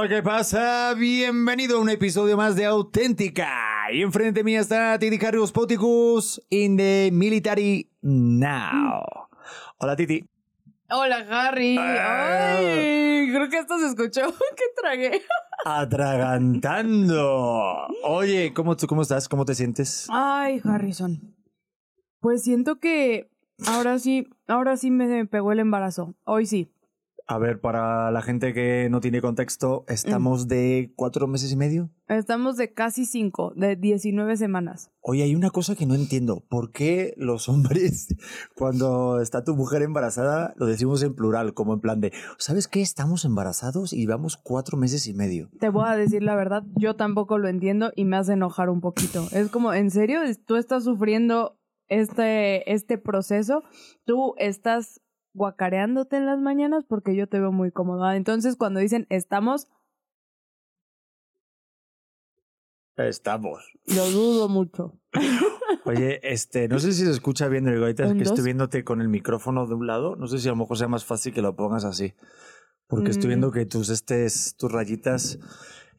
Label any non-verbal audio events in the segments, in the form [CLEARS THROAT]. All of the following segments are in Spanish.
Hola, ¿qué pasa? Bienvenido a un episodio más de Auténtica. Y enfrente mía está Titi Carrios Poticus in the military now. Hola, Titi. Hola, Harry. Ah. Ay, creo que esto se escuchó [LAUGHS] que tragué. Atragantando. Oye, ¿cómo, tú, ¿cómo estás? ¿Cómo te sientes? Ay, Harrison. Pues siento que ahora sí, ahora sí me pegó el embarazo. Hoy sí. A ver, para la gente que no tiene contexto, estamos de cuatro meses y medio. Estamos de casi cinco, de 19 semanas. Oye, hay una cosa que no entiendo. ¿Por qué los [LAUGHS] hombres, cuando está tu mujer embarazada, lo decimos en plural, como en plan de, ¿sabes qué? Estamos embarazados y vamos cuatro meses y medio. Te voy a decir la verdad, yo tampoco lo entiendo y me hace enojar un poquito. Es como, ¿en serio? ¿Tú estás sufriendo este, este proceso? ¿Tú estás guacareándote en las mañanas? Porque yo te veo muy cómoda. Entonces, cuando dicen estamos, Estamos. lo dudo mucho. [LAUGHS] Oye, este, no sé si se escucha bien, Rigo, ahorita es ¿Un que dos? estoy viéndote con el micrófono de un lado. No sé si a lo mejor sea más fácil que lo pongas así. Porque estoy Mm. viendo que tus rayitas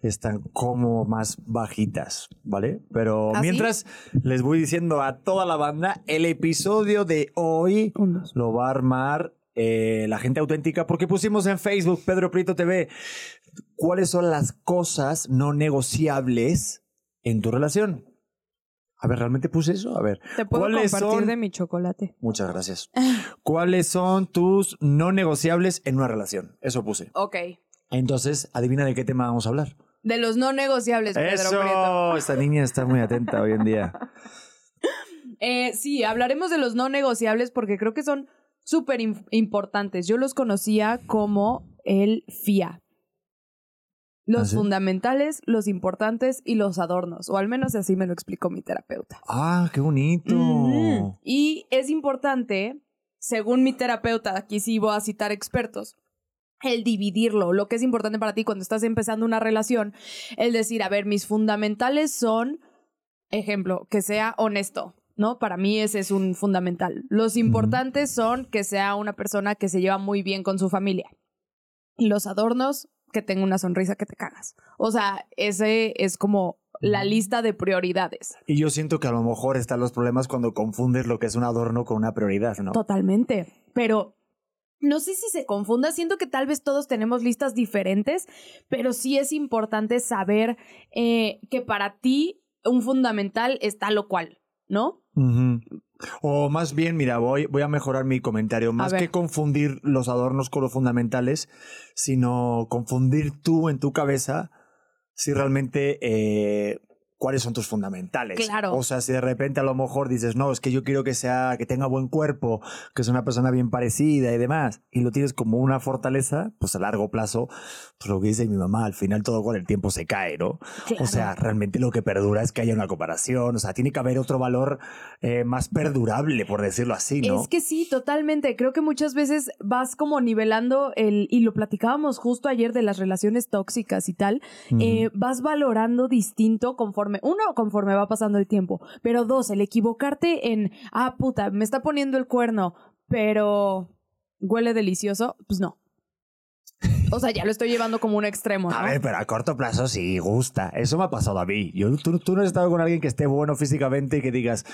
están como más bajitas, ¿vale? Pero ¿Ah, mientras les voy diciendo a toda la banda, el episodio de hoy lo va a armar eh, la gente auténtica porque pusimos en Facebook Pedro Prieto TV cuáles son las cosas no negociables en tu relación. A ver, ¿realmente puse eso? A ver. Te puedo ¿Cuáles compartir son- de mi chocolate. Muchas gracias. ¿Cuáles son tus no negociables en una relación? Eso puse. Ok. Entonces, adivina de qué tema vamos a hablar. De los no negociables, Pedro Prieto. Eso, esta niña está muy atenta hoy en día. [LAUGHS] Eh, sí, hablaremos de los no negociables porque creo que son súper im- importantes. Yo los conocía como el FIA. Los ¿Ah, sí? fundamentales, los importantes y los adornos. O al menos así me lo explicó mi terapeuta. Ah, qué bonito. Y es importante, según mi terapeuta, aquí sí voy a citar expertos, el dividirlo, lo que es importante para ti cuando estás empezando una relación, el decir, a ver, mis fundamentales son, ejemplo, que sea honesto, ¿no? Para mí ese es un fundamental. Los importantes son que sea una persona que se lleva muy bien con su familia. Los adornos, que tenga una sonrisa que te cagas. O sea, ese es como la lista de prioridades. Y yo siento que a lo mejor están los problemas cuando confundes lo que es un adorno con una prioridad, ¿no? Totalmente. Pero no sé si se confunda. Siento que tal vez todos tenemos listas diferentes, pero sí es importante saber eh, que para ti un fundamental está lo cual, ¿no? O más bien, mira, voy, voy a mejorar mi comentario. Más que confundir los adornos con los fundamentales, sino confundir tú en tu cabeza si realmente eh, cuáles son tus fundamentales. Claro. O sea, si de repente a lo mejor dices, no, es que yo quiero que sea, que tenga buen cuerpo, que sea una persona bien parecida y demás, y lo tienes como una fortaleza, pues a largo plazo, pues lo que dice mi mamá, al final todo con el tiempo se cae, ¿no? Claro. O sea, realmente lo que perdura es que haya una comparación, o sea, tiene que haber otro valor eh, más perdurable, por decirlo así, ¿no? Es que sí, totalmente. Creo que muchas veces vas como nivelando el, y lo platicábamos justo ayer de las relaciones tóxicas y tal, eh, vas valorando distinto conforme, uno, conforme va pasando el tiempo, pero dos, el equivocarte en, ah, puta, me está poniendo el cuerno, pero huele delicioso, pues no. O sea, ya lo estoy llevando como un extremo, ¿no? A ver, pero a corto plazo sí gusta. Eso me ha pasado a mí. Yo, tú, tú no has estado con alguien que esté bueno físicamente y que digas,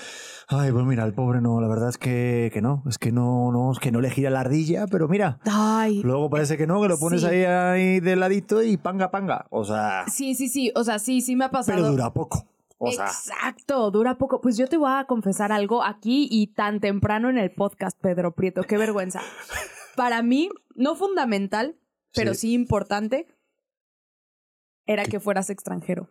ay, pues mira, el pobre no, la verdad es que, que no, es que no, no, es que no le gira la ardilla, pero mira, Ay, luego parece que no, que lo pones Sí. ahí, ahí de ladito y panga, panga. O sea, sí, sí, sí, o sea, sí, sí me ha pasado. pero dura poco. O sea, Exacto, dura poco. Pues yo te voy a confesar algo aquí y tan temprano en el podcast, Pedro Prieto. Qué vergüenza. Para mí, no fundamental, pero Sí. sí, importante, era que fueras extranjero.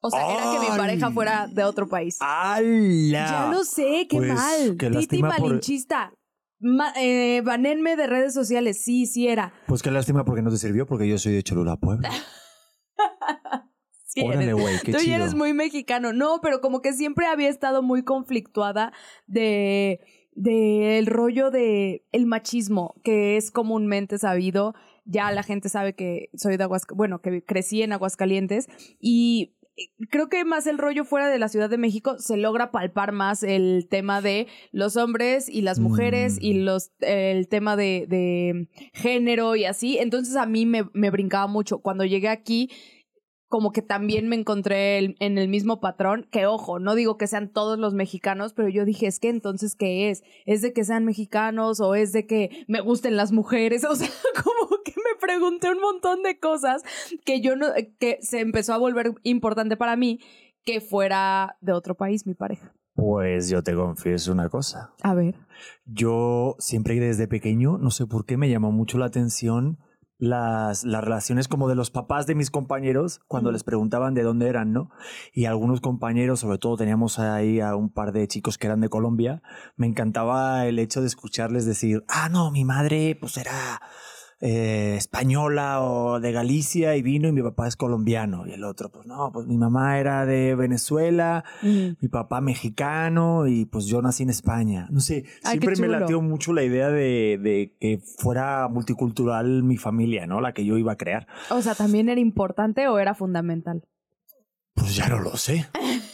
O sea, era que mi pareja fuera de otro país. ¡Hala! Ya lo sé, qué Pues, mal. qué Titi lástima por- malinchista. Ma- eh, banenme de redes sociales. Sí, sí era. Pues qué lástima porque no te sirvió, porque yo soy de Cholula, Puebla. [LAUGHS] Sí Órale, eres. güey, qué Tú chido. ya eres muy mexicano. No, pero como que siempre había estado muy conflictuada de del rollo de el machismo que es comúnmente sabido. Ya la gente sabe que soy de Aguascalientes, bueno, que crecí en Aguascalientes y creo que más el rollo fuera de la Ciudad de México se logra palpar más el tema de los hombres y las mujeres y Mm. los el tema de, de género y así. Entonces a mí me, me brincaba mucho. Cuando llegué aquí, como que también me encontré el- en el mismo patrón, que ojo, no digo que sean todos los mexicanos, pero yo dije, es que entonces, ¿qué es? ¿Es de que sean mexicanos o es de que me gusten las mujeres? [LAUGHS] O sea, como pregunté un montón de cosas que yo no, que se empezó a volver importante para mí que fuera de otro país mi pareja. Pues yo te confieso una cosa. A ver. Yo siempre desde pequeño, no sé por qué, me llamó mucho la atención las, las relaciones como de los papás de mis compañeros cuando les preguntaban de dónde eran, ¿no? Y algunos compañeros, sobre todo teníamos ahí a un par de chicos que eran de Colombia, me encantaba el hecho de escucharles decir, ah, no, mi madre pues era eh, española o de Galicia y vino y mi papá es colombiano. Y el otro, pues no, pues mi mamá era de Venezuela mi papá mexicano y pues yo nací en España. No sé, Ay, siempre me latió mucho la idea de, de que fuera multicultural mi familia, ¿no? La que yo iba a crear. O sea, ¿también era importante o era fundamental? Pues ya no lo sé. [LAUGHS]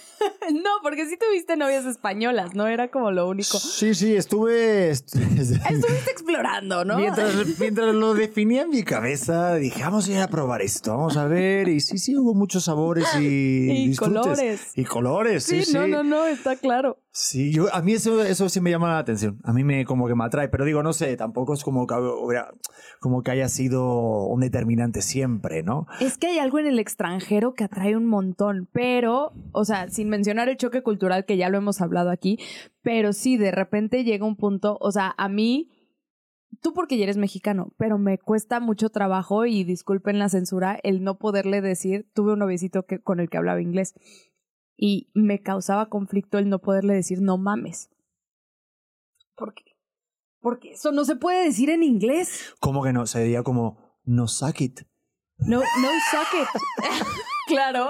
[LAUGHS] No, porque sí tuviste novias españolas, no era como lo único. Sí, sí, estuve... est- [LAUGHS] Estuviste explorando, ¿no? Mientras, mientras lo definía en mi cabeza, dije, vamos a ir a probar esto, vamos a ver. Y sí, sí, hubo muchos sabores y, [LAUGHS] Y disfrutes. colores. Y colores, sí, Sí, sí. no, no, no, está claro. Sí, yo, a mí eso, eso sí me llama la atención. A mí me como que me atrae, pero digo, no sé, tampoco es como que, como que haya sido un determinante siempre, ¿no? Es que hay algo en el extranjero que atrae un montón, pero, o sea, sin mencionar el choque cultural que ya lo hemos hablado aquí, pero sí, de repente llega un punto, o sea, a mí, tú porque ya eres mexicano, pero me cuesta mucho trabajo y disculpen la censura, el no poderle decir, tuve un noviecito que, con el que hablaba inglés y me causaba conflicto el no poderle decir no mames. ¿Por qué? Porque eso no se puede decir en inglés. Como que no, sería como, no suck it. No, no suck it. [LAUGHS] claro.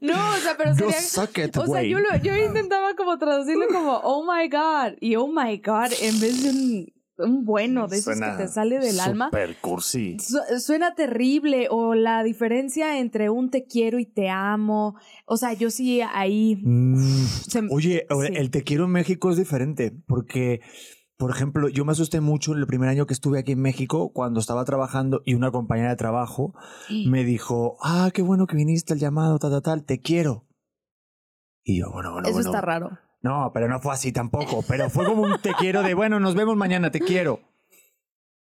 No, o sea, pero No sería. suck it, o sea, yo, lo, yo intentaba como traducirlo como oh my god y oh my god en vez de un, un bueno de esos que Suena te sale del alma. Cursi. Su- Suena terrible o la diferencia entre un te quiero y te amo. O sea, yo sí ahí. Mm, se- Oye, sí. el te quiero en México es diferente, porque, por ejemplo, yo me asusté mucho en el primer año que estuve aquí en México, cuando estaba trabajando y una compañera de trabajo me dijo, ah, qué bueno que viniste al llamado, tal, tal, tal, te quiero. Y yo, bueno, bueno, Eso bueno. está raro. No, pero no fue así tampoco. Pero fue como un te quiero de, bueno, nos vemos mañana, te quiero.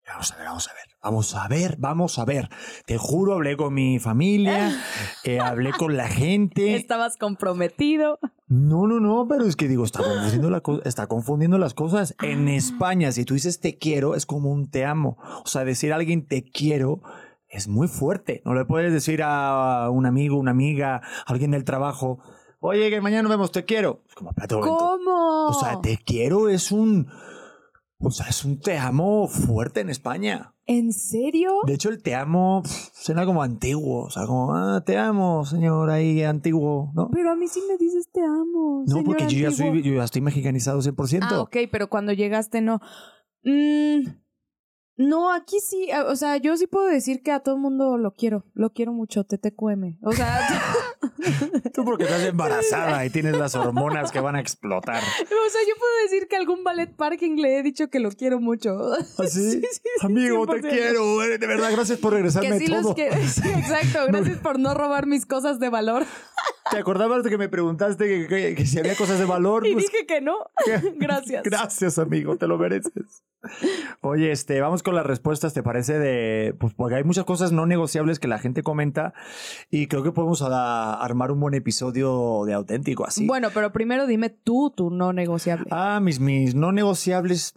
Vamos a ver, vamos a ver. Vamos a ver, vamos a ver. Te juro, hablé con mi familia, [LAUGHS] eh, hablé con la gente. Estabas comprometido. No, no, no, pero es que digo, está confundiendo, la co- está confundiendo las cosas. En España, si tú dices te quiero, es como un te amo. O sea, decir a alguien te quiero es muy fuerte. No le puedes decir a un amigo, una amiga, a alguien del trabajo, oye, que mañana nos vemos, te quiero. Es como, espérate un momento. ¿Cómo? O sea, te quiero es un. O sea, es un te amo fuerte en España. ¿En serio? De hecho, el te amo pf, suena como antiguo. O sea, como, ah, te amo, señor, ahí antiguo, ¿no? Pero a mí sí me dices te amo. No, señor porque yo ya, soy, yo ya estoy mexicanizado 100%. Ah, ok, pero cuando llegaste no. Mm, no, aquí sí, a- o sea, yo sí puedo decir que a todo el mundo lo quiero, lo quiero mucho, TTQM. O sea, [LAUGHS] Tú porque estás embarazada y tienes las hormonas que van a explotar. o sea, yo puedo decir que a algún ballet parking le he dicho que lo quiero mucho. ¿Así? [LAUGHS] Sí, sí, sí, Amigo, te 100%. quiero. eh, De verdad, gracias por regresarme Que sí todo. los. [LAUGHS] Sí, exacto, gracias por no robar mis cosas de valor. ¿Te acordabas de que me preguntaste que, que- que si había cosas de valor? Y Pues, dije que no. Gracias. Gracias, amigo, te lo mereces. Oye, este, vamos con las respuestas, ¿te parece? De, pues porque hay muchas cosas no negociables que la gente comenta y creo que podemos a- armar un buen episodio de auténtico así. Bueno, pero primero dime tú, tu no negociable. Ah, mis, mis no negociables.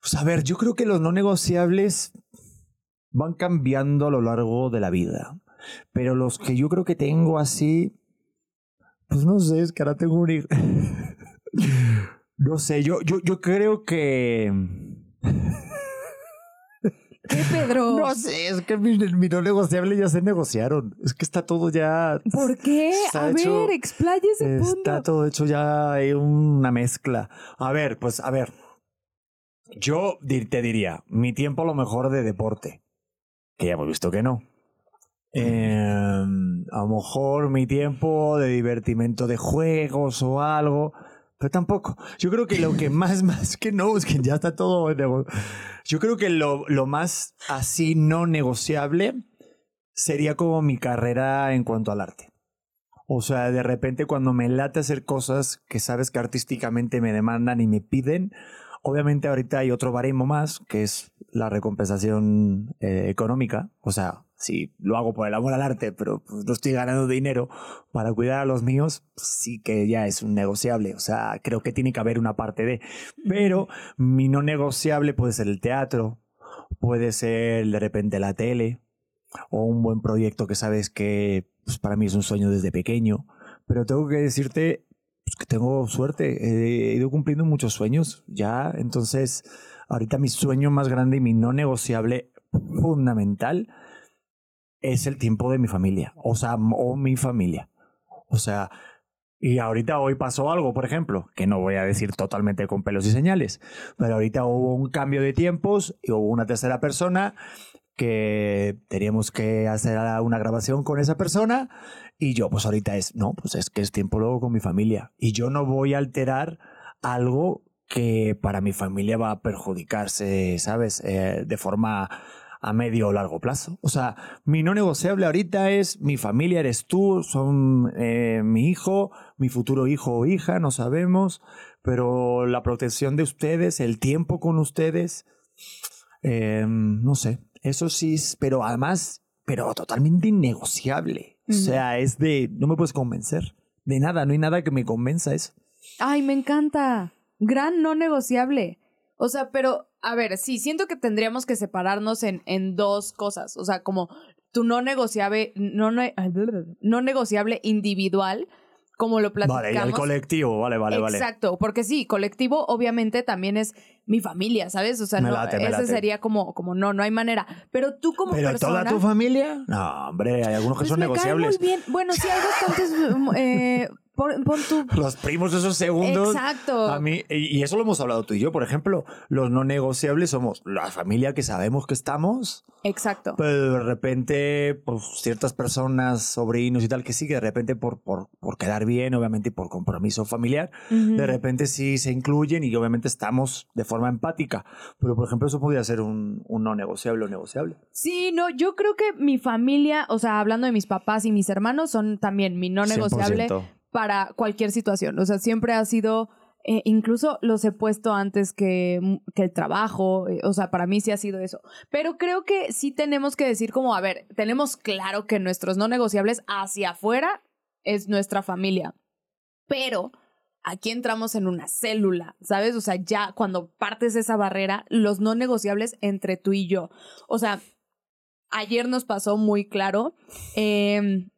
Pues a ver, yo creo que los no negociables van cambiando a lo largo de la vida. Pero los que yo creo que tengo así. Pues no sé, es que ahora tengo un. [LAUGHS] No sé, yo, yo, yo creo que. ¿Qué, Pedro? No sé, es que mi, mi no negociable ya se negociaron. Es que está todo ya. ¿Por qué? A hecho- ver, explaye ese punto. Está todo hecho ya hay una mezcla. A ver, pues a ver. Yo te diría, mi tiempo a lo mejor de deporte. Que ya hemos visto que no. Eh, a lo mejor mi tiempo de divertimento de juegos o algo. Pero tampoco. Yo creo que lo que [LAUGHS] más, más que no, es que ya está todo. Yo creo que lo, lo más así no negociable sería como mi carrera en cuanto al arte. O sea, de repente cuando me late hacer cosas que sabes que artísticamente me demandan y me piden, obviamente ahorita hay otro baremo más, que es la recompensación eh, económica. O sea, si lo hago por el amor al arte, pero pues, no estoy ganando dinero para cuidar a los míos, pues, sí que ya es un negociable. O sea, creo que tiene que haber una parte de. Pero mi no negociable puede ser el teatro, puede ser de repente la tele, o un buen proyecto que sabes que pues, para mí es un sueño desde pequeño. Pero tengo que decirte pues, que tengo suerte. He ido cumpliendo muchos sueños ya. Entonces, ahorita mi sueño más grande y mi no negociable fundamental es el tiempo de mi familia. O sea, o mi familia. O sea, y ahorita hoy pasó algo, por ejemplo, que no voy a decir totalmente con pelos y señales, pero ahorita hubo un cambio de tiempos y hubo una tercera persona que teníamos que hacer una grabación con esa persona y yo pues ahorita es, no, pues es que es tiempo luego con mi familia y yo no voy a alterar algo que para mi familia va a perjudicarse, ¿sabes? Eh, de forma a medio o largo plazo. O sea, mi no negociable ahorita es mi familia, eres tú, son eh, mi hijo, mi futuro hijo o hija, no sabemos, pero la protección de ustedes, el tiempo con ustedes, eh, no sé, eso sí, pero además, pero totalmente innegociable. O sea, es de, no me puedes convencer. De nada, no hay nada que me convenza eso. Ay, me encanta. Gran no negociable. O sea, pero, a ver, sí, siento que tendríamos que separarnos en, en dos cosas. O sea, como tu no negociable, no, no negociable individual como lo platicamos. Vale, y el colectivo, vale, vale, vale. Exacto, porque sí, colectivo obviamente también es mi familia, ¿sabes? O sea, no, ese sería como, como no, no hay manera. Pero tú como ¿Pero toda tu familia? No, hombre, hay algunos que pues son negociables. muy bien. Bueno, sí, hay bastantes [LAUGHS] eh, Pon, [LAUGHS] Los primos esos segundos. Exacto. A mí, y eso lo hemos hablado tú y yo, por ejemplo. Los no negociables somos la familia que sabemos que estamos. Exacto. Pero de repente, pues ciertas personas, sobrinos y tal, que sí, que de repente por, por, por quedar bien, obviamente, y por compromiso familiar, de repente sí se incluyen y obviamente estamos de forma empática. Pero, por ejemplo, eso podría ser un, un no negociable o negociable. Sí, no, yo creo que mi familia, o sea, hablando de mis papás y mis hermanos, son también mi no negociable para cualquier situación. O sea, siempre ha sido, eh, incluso los he puesto antes que, que el trabajo, eh, o sea, para mí sí ha sido eso. Pero creo que sí tenemos que decir como, a ver, tenemos claro que nuestros no negociables hacia afuera es nuestra familia. Pero aquí entramos en una célula, ¿sabes? O sea, ya cuando partes esa barrera, los no negociables entre tú y yo. O sea, ayer nos pasó muy claro. Eh,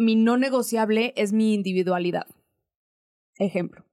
mi no negociable es mi individualidad. Ejemplo.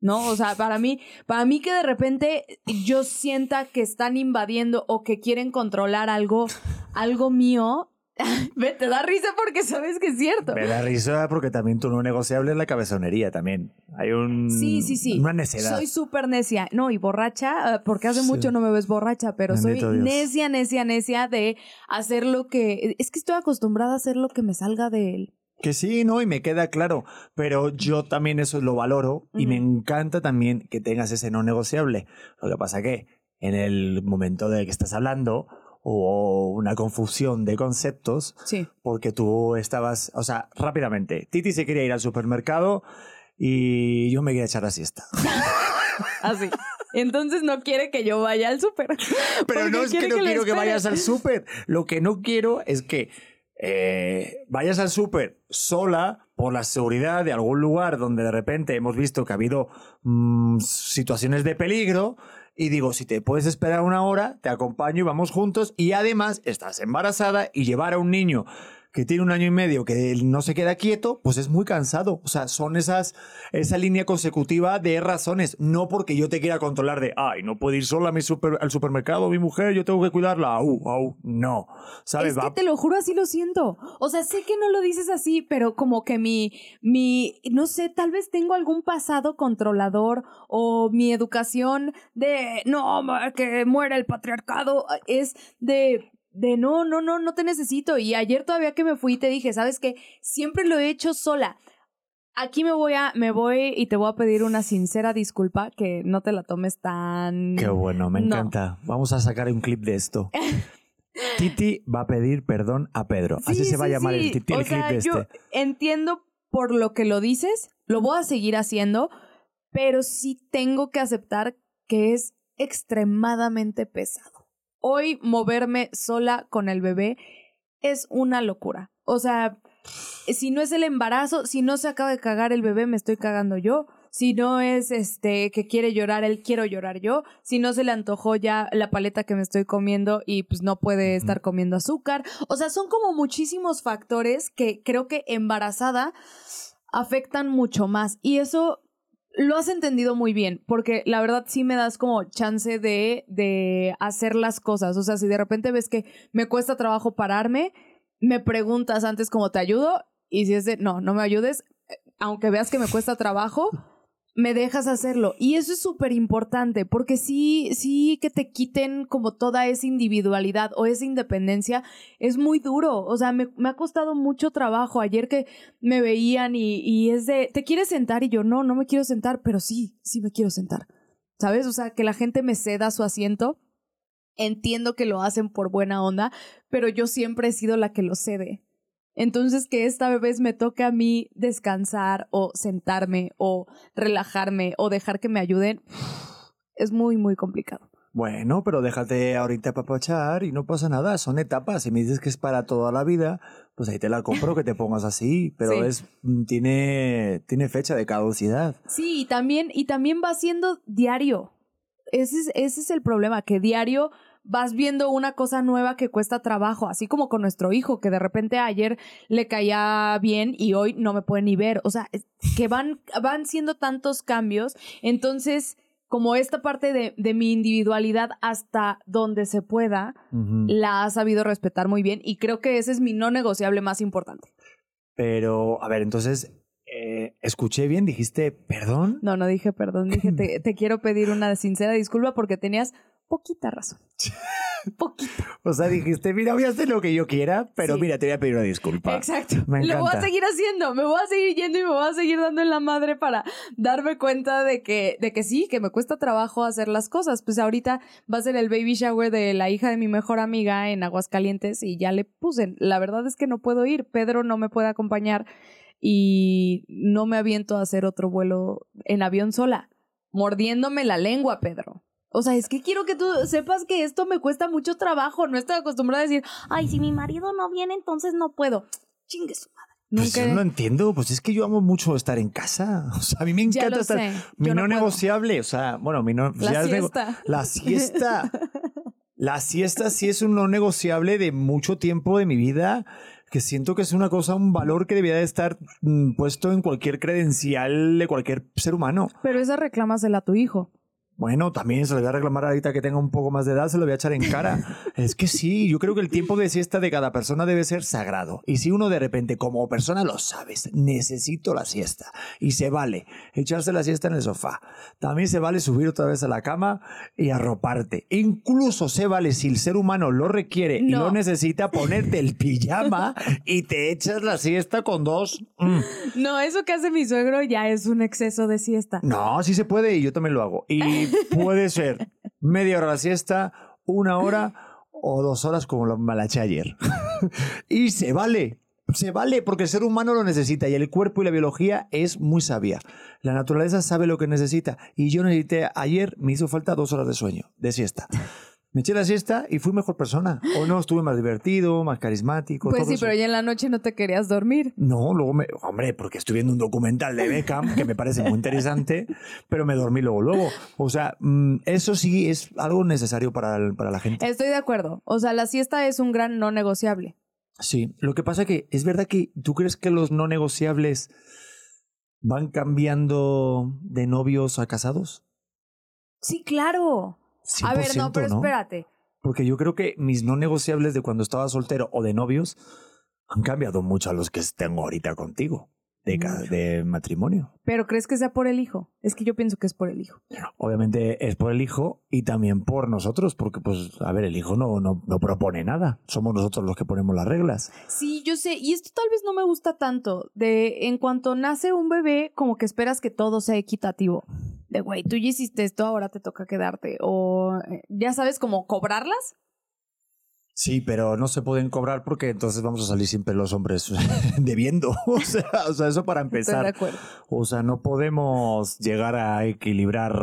¿No? O sea, para mí, para mí que de repente yo sienta que están invadiendo o que quieren controlar algo, algo mío, [LAUGHS] me te da risa porque sabes que es cierto. Me da risa porque también tu no negociable es la cabezonería también. Hay un. Sí, sí, sí. Una necedad. Soy súper necia. No, y borracha, eh, porque hace mucho no me ves borracha, pero soy necia, necia, necia de hacer lo que. Es que estoy acostumbrada a hacer lo que me salga de él. Que sí, no, y me queda claro, pero yo también eso lo valoro y me encanta también que tengas ese no negociable. Lo que pasa que en el momento de que estás hablando hubo una confusión de conceptos sí. porque tú estabas, o sea, rápidamente, Titi se quería ir al supermercado y yo me quería echar la siesta. [LAUGHS] Así. Entonces no quiere que yo vaya al súper. Pero no es que no quiero que vayas al súper. Lo que no quiero es que eh, vayas al súper sola por la seguridad de algún lugar donde de repente hemos visto que ha habido mm, situaciones de peligro y digo, si te puedes esperar una hora, te acompaño y vamos juntos y además estás embarazada y llevar a un niño que tiene un año y medio que no se queda quieto, pues es muy cansado. O sea, son esas, esa línea consecutiva de razones. No porque yo te quiera controlar de, ay, no puedo ir sola a mi super, al supermercado, mi mujer, yo tengo que cuidarla. Au, au, no. ¿Sabes? Es que te lo juro, así lo siento. O sea, sé que no lo dices así, pero como que mi, mi, no sé, tal vez tengo algún pasado controlador o mi educación de, no, que muera el patriarcado, es de de no, no, no, no te necesito. Y ayer todavía que me fui te dije, ¿sabes qué? Siempre lo he hecho sola. Aquí me voy a, me voy y te voy a pedir una sincera disculpa que no te la tomes tan. Qué bueno, me No. encanta. Vamos a sacar un clip de esto. [LAUGHS] Titi va a pedir perdón a Pedro. Así Sí, se va a sí, llamar el, sí. titi- el O clip sea, de yo este. entiendo por lo que lo dices, lo voy a seguir haciendo, pero sí tengo que aceptar que es extremadamente pesado. Hoy moverme sola con el bebé es una locura. O sea, si no es el embarazo, si no se acaba de cagar el bebé, me estoy cagando yo. Si no es este que quiere llorar, él quiero llorar yo. Si no se le antojó ya la paleta que me estoy comiendo y pues no puede estar comiendo azúcar. O sea, son como muchísimos factores que creo que embarazada afectan mucho más. Y eso lo has entendido muy bien, porque la verdad sí me das como chance de, de hacer las cosas. O sea, si de repente ves que me cuesta trabajo pararme, me preguntas antes cómo te ayudo y si es de, no, no me ayudes, eh, aunque veas que me cuesta trabajo, me dejas hacerlo. Y eso es súper importante, porque sí, sí que te quiten como toda esa individualidad o esa independencia es muy duro. O sea, me, me ha costado mucho trabajo. Ayer que me veían y, y es de, ¿te quieres sentar? Y yo, no, no me quiero sentar, pero sí, sí me quiero sentar. ¿Sabes? O sea, que la gente me ceda su asiento. Entiendo que lo hacen por buena onda, pero yo siempre he sido la que lo cede. Entonces, que esta vez me toque a mí descansar o sentarme o relajarme o dejar que me ayuden, es muy, muy complicado. Bueno, pero déjate ahorita papachar y no pasa nada. Son etapas. Si me dices que es para toda la vida, pues ahí te la compro que te pongas así. Pero [LAUGHS] Sí. es mm, tiene, tiene fecha de caducidad. Sí, y también, y también va siendo diario. Ese es, ese es el problema, que diario vas viendo una cosa nueva que cuesta trabajo, así como con nuestro hijo, que de repente ayer le caía bien y hoy no me puede ni ver. O sea, que van, van siendo tantos cambios. Entonces, como esta parte de, de mi individualidad hasta donde se pueda, la ha sabido respetar muy bien y creo que ese es mi no negociable más importante. Pero, a ver, entonces, eh, escuché bien, dijiste perdón. No, no dije perdón, dije [CLEARS THROAT] te, te quiero pedir una sincera disculpa porque tenías poquita razón. [LAUGHS] Poquita. O sea, dijiste, mira, voy a hacer lo que yo quiera, pero Sí. mira, te voy a pedir una disculpa. Exacto. Me Lo voy a seguir haciendo, me voy a seguir yendo y me voy a seguir dando en la madre para darme cuenta de que, de que sí, que me cuesta trabajo hacer las cosas. Pues ahorita va a ser el baby shower de la hija de mi mejor amiga en Aguascalientes y ya le puse. La verdad es que no puedo ir, Pedro no me puede acompañar y no me aviento a hacer otro vuelo en avión sola, mordiéndome la lengua, Pedro. O sea, es que quiero que tú sepas que esto me cuesta mucho trabajo. No estoy acostumbrada a decir, ay, si mi marido no viene, entonces no puedo. Chingue su madre. Pues Nunca. yo no entiendo, pues es que yo amo mucho estar en casa. [LAUGHS] O sea, a mí me encanta estar. sé, Mi yo no, negociable, o sea, bueno, mi no. La siesta. La siesta. [LAUGHS] La siesta sí es un no negociable de mucho tiempo de mi vida, que siento que es una cosa, un valor que debería de estar mm, puesto en cualquier credencial de cualquier ser humano. Pero esa reclámasela a tu hijo. Bueno, también se lo voy a reclamar ahorita que tenga un poco más de edad, se lo voy a echar en cara. [LAUGHS] es que sí, yo creo que el tiempo de siesta de cada persona debe ser sagrado. Y si uno de repente, como persona, lo sabes, necesito la siesta. Y se vale echarse la siesta en el sofá. También se vale subir otra vez a la cama y arroparte. Incluso se vale, si el ser humano lo requiere y lo necesita, ponerte el [LAUGHS] pijama y te echas la siesta con dos. Mm. No, eso que hace mi suegro ya es un exceso de siesta. No, sí se puede y yo también lo hago. Y [LAUGHS] puede ser media hora la siesta, una hora o dos horas como lo me la eché ayer. [LAUGHS] y se vale. Se vale porque el ser humano lo necesita y el cuerpo y la biología es muy sabia. La naturaleza sabe lo que necesita y yo necesité ayer, me hizo falta dos horas de sueño, de siesta. Me eché la siesta y fui mejor persona. O no, estuve más divertido, más carismático. Pues todo sí, eso. pero ya en la noche no te querías dormir. No, luego me. Hombre, porque estoy viendo un documental de Beckham que me parece muy interesante, pero me dormí luego, luego. O sea, mm, eso sí es algo necesario para, el- para la gente. Estoy de acuerdo. O sea, la siesta es un gran no negociable. Sí, lo que pasa que es verdad que tú crees que los no negociables van cambiando de novios a casados. Sí, claro. A ver, no, 100%, pero espérate. Porque yo creo que mis no negociables de cuando estaba soltero o de novios han cambiado mucho a los que tengo ahorita contigo. De, de matrimonio. Pero ¿crees que sea por el hijo? Es que yo pienso que es por el hijo. Obviamente es por el hijo y también por nosotros, porque pues, a ver, el hijo no, no, no propone nada. Somos nosotros los que ponemos las reglas. Sí, yo sé, y esto tal vez no me gusta tanto, de en cuanto nace un bebé, como que esperas que todo sea equitativo. De, güey, tú ya hiciste esto, ahora te toca quedarte. O, eh, ya sabes, como cobrarlas. Sí, pero no se pueden cobrar porque entonces vamos a salir siempre los hombres [LAUGHS] debiendo. [LAUGHS] O sea, o sea, eso para Estoy de empezar. acuerdo. O sea, no podemos llegar a equilibrar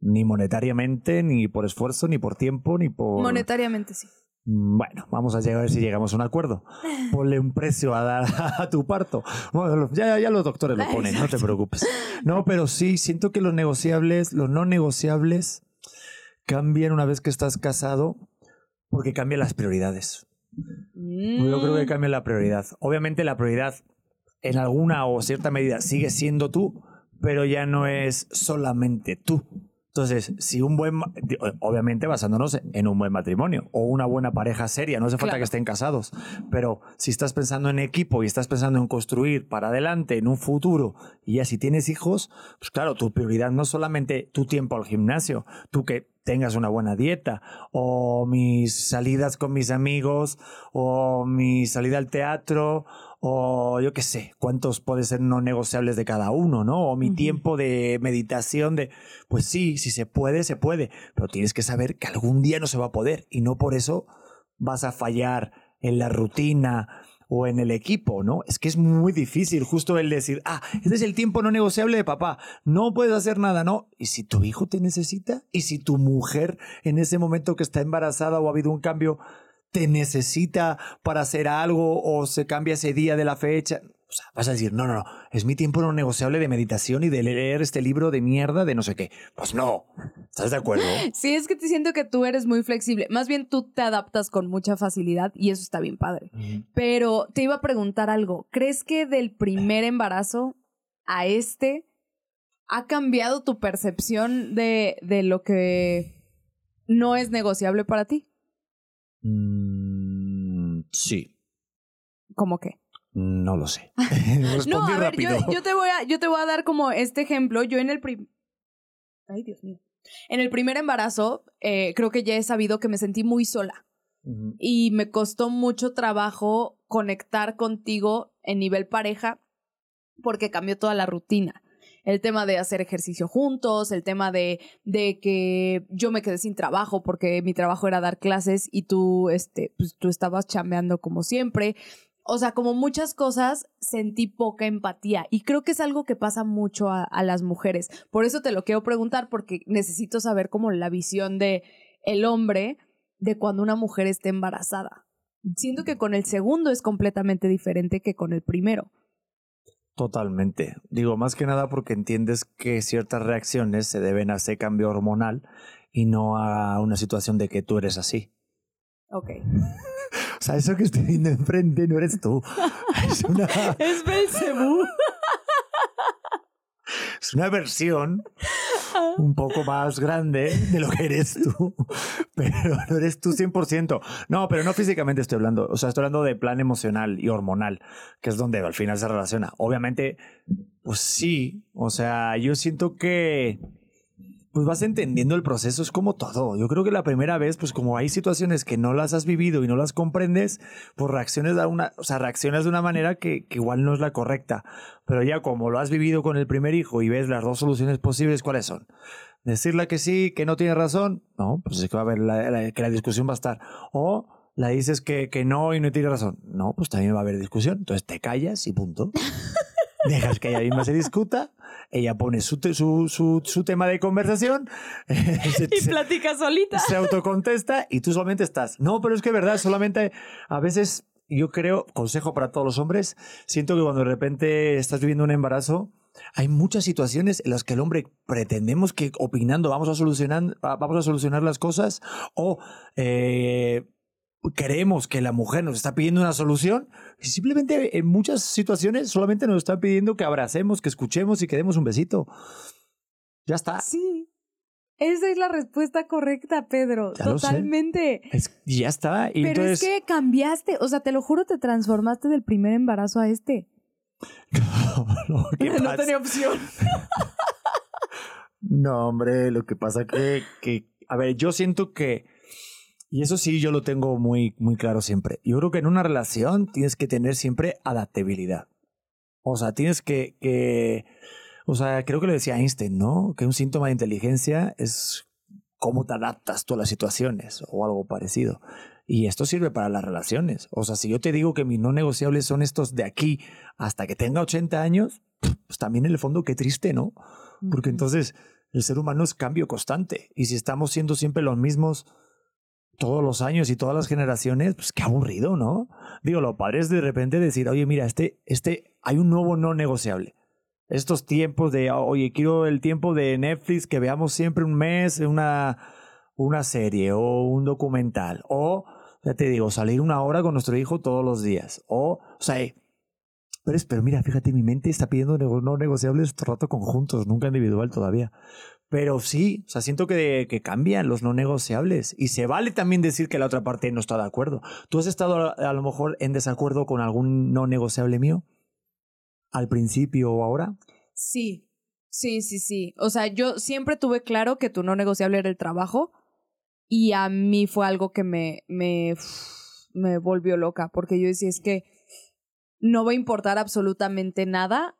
ni monetariamente, ni por esfuerzo, ni por tiempo, ni por... Monetariamente sí. Mm, Bueno, vamos a llegar a ver si llegamos a un acuerdo. [LAUGHS] Ponle un precio a, dar a tu parto. Bueno, ya, ya los doctores lo ponen, no te preocupes. No, pero sí, siento que los negociables, los no negociables, cambian una vez que estás casado porque cambian las prioridades. Yo creo que Mm, cambia la prioridad. Obviamente la prioridad en alguna o cierta medida sigue siendo tú, pero ya no es solamente tú. Entonces, si un buen, obviamente basándonos en un buen matrimonio o una buena pareja seria, no hace falta Claro. que estén casados, pero si estás pensando en equipo y estás pensando en construir para adelante, en un futuro, y ya si tienes hijos, pues claro, tu prioridad no es solamente tu tiempo al gimnasio, tú que tengas una buena dieta, o mis salidas con mis amigos, o mi salida al teatro, o yo qué sé, cuántos pueden ser no negociables de cada uno, ¿no? O mi tiempo de meditación de, pues sí, si se puede, se puede, pero tienes que saber que algún día no se va a poder y no por eso vas a fallar en la rutina o en el equipo, ¿no? Es que es muy difícil justo el decir, ah, este es el tiempo no negociable de papá, no puedes hacer nada, ¿no? Y si tu hijo te necesita, y si tu mujer en ese momento que está embarazada o ha habido un cambio, te necesita para hacer algo o se cambia ese día de la fecha. O sea, vas a decir, no, no, no, es mi tiempo no negociable de meditación y de leer este libro de mierda de no sé qué. Pues no, ¿estás de acuerdo? [LAUGHS] Sí, es que te siento que tú eres muy flexible. Más bien tú te adaptas con mucha facilidad y eso está bien padre. Pero te iba a preguntar algo. ¿Crees que del primer embarazo a este ha cambiado tu percepción de, de lo que no es negociable para ti? Mm, sí, ¿Cómo que? No lo sé. [LAUGHS] No, a ver, yo, te voy a, yo te voy a dar como este ejemplo. Yo en el prim- Ay, Dios mío. En el primer embarazo, eh, creo que ya he sabido que me sentí muy sola. Y me costó mucho trabajo conectar contigo en nivel pareja porque cambió toda la rutina. El tema de hacer ejercicio juntos, el tema de, de que yo me quedé sin trabajo porque mi trabajo era dar clases y tú, este, pues, tú estabas chambeando como siempre. O sea, como muchas cosas, sentí poca empatía y creo que es algo que pasa mucho a, a las mujeres. Por eso te lo quiero preguntar porque necesito saber como la visión de el hombre de cuando una mujer esté embarazada. Siento que con el segundo es completamente diferente que con el primero. Totalmente. Digo, más que nada porque entiendes que ciertas reacciones se deben a ese cambio hormonal y no a una situación de que tú eres así. Ok. O sea, eso que estoy viendo enfrente no eres tú. [LAUGHS] Es una, Es Belcebú. [LAUGHS] es una versión un poco más grande de lo que eres tú, pero no eres tú 100%. No, pero no físicamente estoy hablando, o sea, estoy hablando de plan emocional y hormonal, que es donde al final se relaciona. Obviamente, pues sí, o sea, yo siento que pues vas entendiendo el proceso, es como todo. Yo creo que la primera vez, pues como hay situaciones que no las has vivido y no las comprendes, pues reacciones de una, o sea, reaccionas de una manera que, que igual no es la correcta. Pero ya como lo has vivido con el primer hijo y ves las dos soluciones posibles, ¿cuáles son? Decirle que sí, que no tiene razón, no, pues es que va a haber la, la- que la discusión va a estar. O la dices que, que no y no tiene razón, no, pues también va a haber discusión. Entonces te callas y punto. [LAUGHS] Dejas que ella misma se discuta, ella pone su, te- su, su, su tema de conversación, [LAUGHS] se, Y platica solita. se autocontesta y tú solamente estás. No, pero es que es verdad, solamente a veces yo creo, consejo para todos los hombres, siento que cuando de repente estás viviendo un embarazo, hay muchas situaciones en las que el hombre pretendemos que opinando vamos a solucionar, vamos a solucionar las cosas o eh, creemos que la mujer nos está pidiendo una solución y simplemente en muchas situaciones solamente nos está pidiendo que abracemos, que escuchemos y que demos un besito. Ya está. Sí. Esa es la respuesta correcta, Pedro. Ya. Totalmente. Es- ya está. Y Pero entonces, es que cambiaste. O sea, te lo juro, te transformaste del primer embarazo a este. [LAUGHS] que [LAUGHS] no pasa- tenía opción. [LAUGHS] No, hombre, lo que pasa que, que, a ver, yo siento que, y eso sí yo lo tengo muy, muy claro siempre, yo creo que en una relación tienes que tener siempre adaptabilidad. O sea, tienes que, que, o sea, creo que lo decía Einstein, ¿no? Que un síntoma de inteligencia es cómo te adaptas tú a las situaciones o algo parecido. Y esto sirve para las relaciones. O sea, si yo te digo que mis no negociables son estos de aquí hasta que tenga 80 años, pues también en el fondo qué triste, ¿no? Porque entonces el ser humano es cambio constante. Y si estamos siendo siempre los mismos todos los años y todas las generaciones, pues qué aburrido, ¿no? Digo, lo padre de repente decir, oye, mira, este, este, hay un nuevo no negociable. Estos tiempos de, oye, quiero el tiempo de Netflix que veamos siempre un mes una, una serie o un documental. O, ya te digo, salir una hora con nuestro hijo todos los días. O, o sea, eh, pero, pero mira, fíjate, mi mente está pidiendo no negociables rato conjuntos, nunca individual todavía. Pero sí, o sea, siento que, cambian los no negociables. Y se vale también decir que la otra parte no está de acuerdo. ¿Tú has estado a, a lo mejor en desacuerdo con algún no negociable mío? ¿Al principio o ahora? Sí, sí, sí, sí. O sea, yo siempre tuve claro que tu no negociable era el trabajo y a mí fue algo que me, me, me volvió loca porque yo decía es que no va a importar absolutamente nada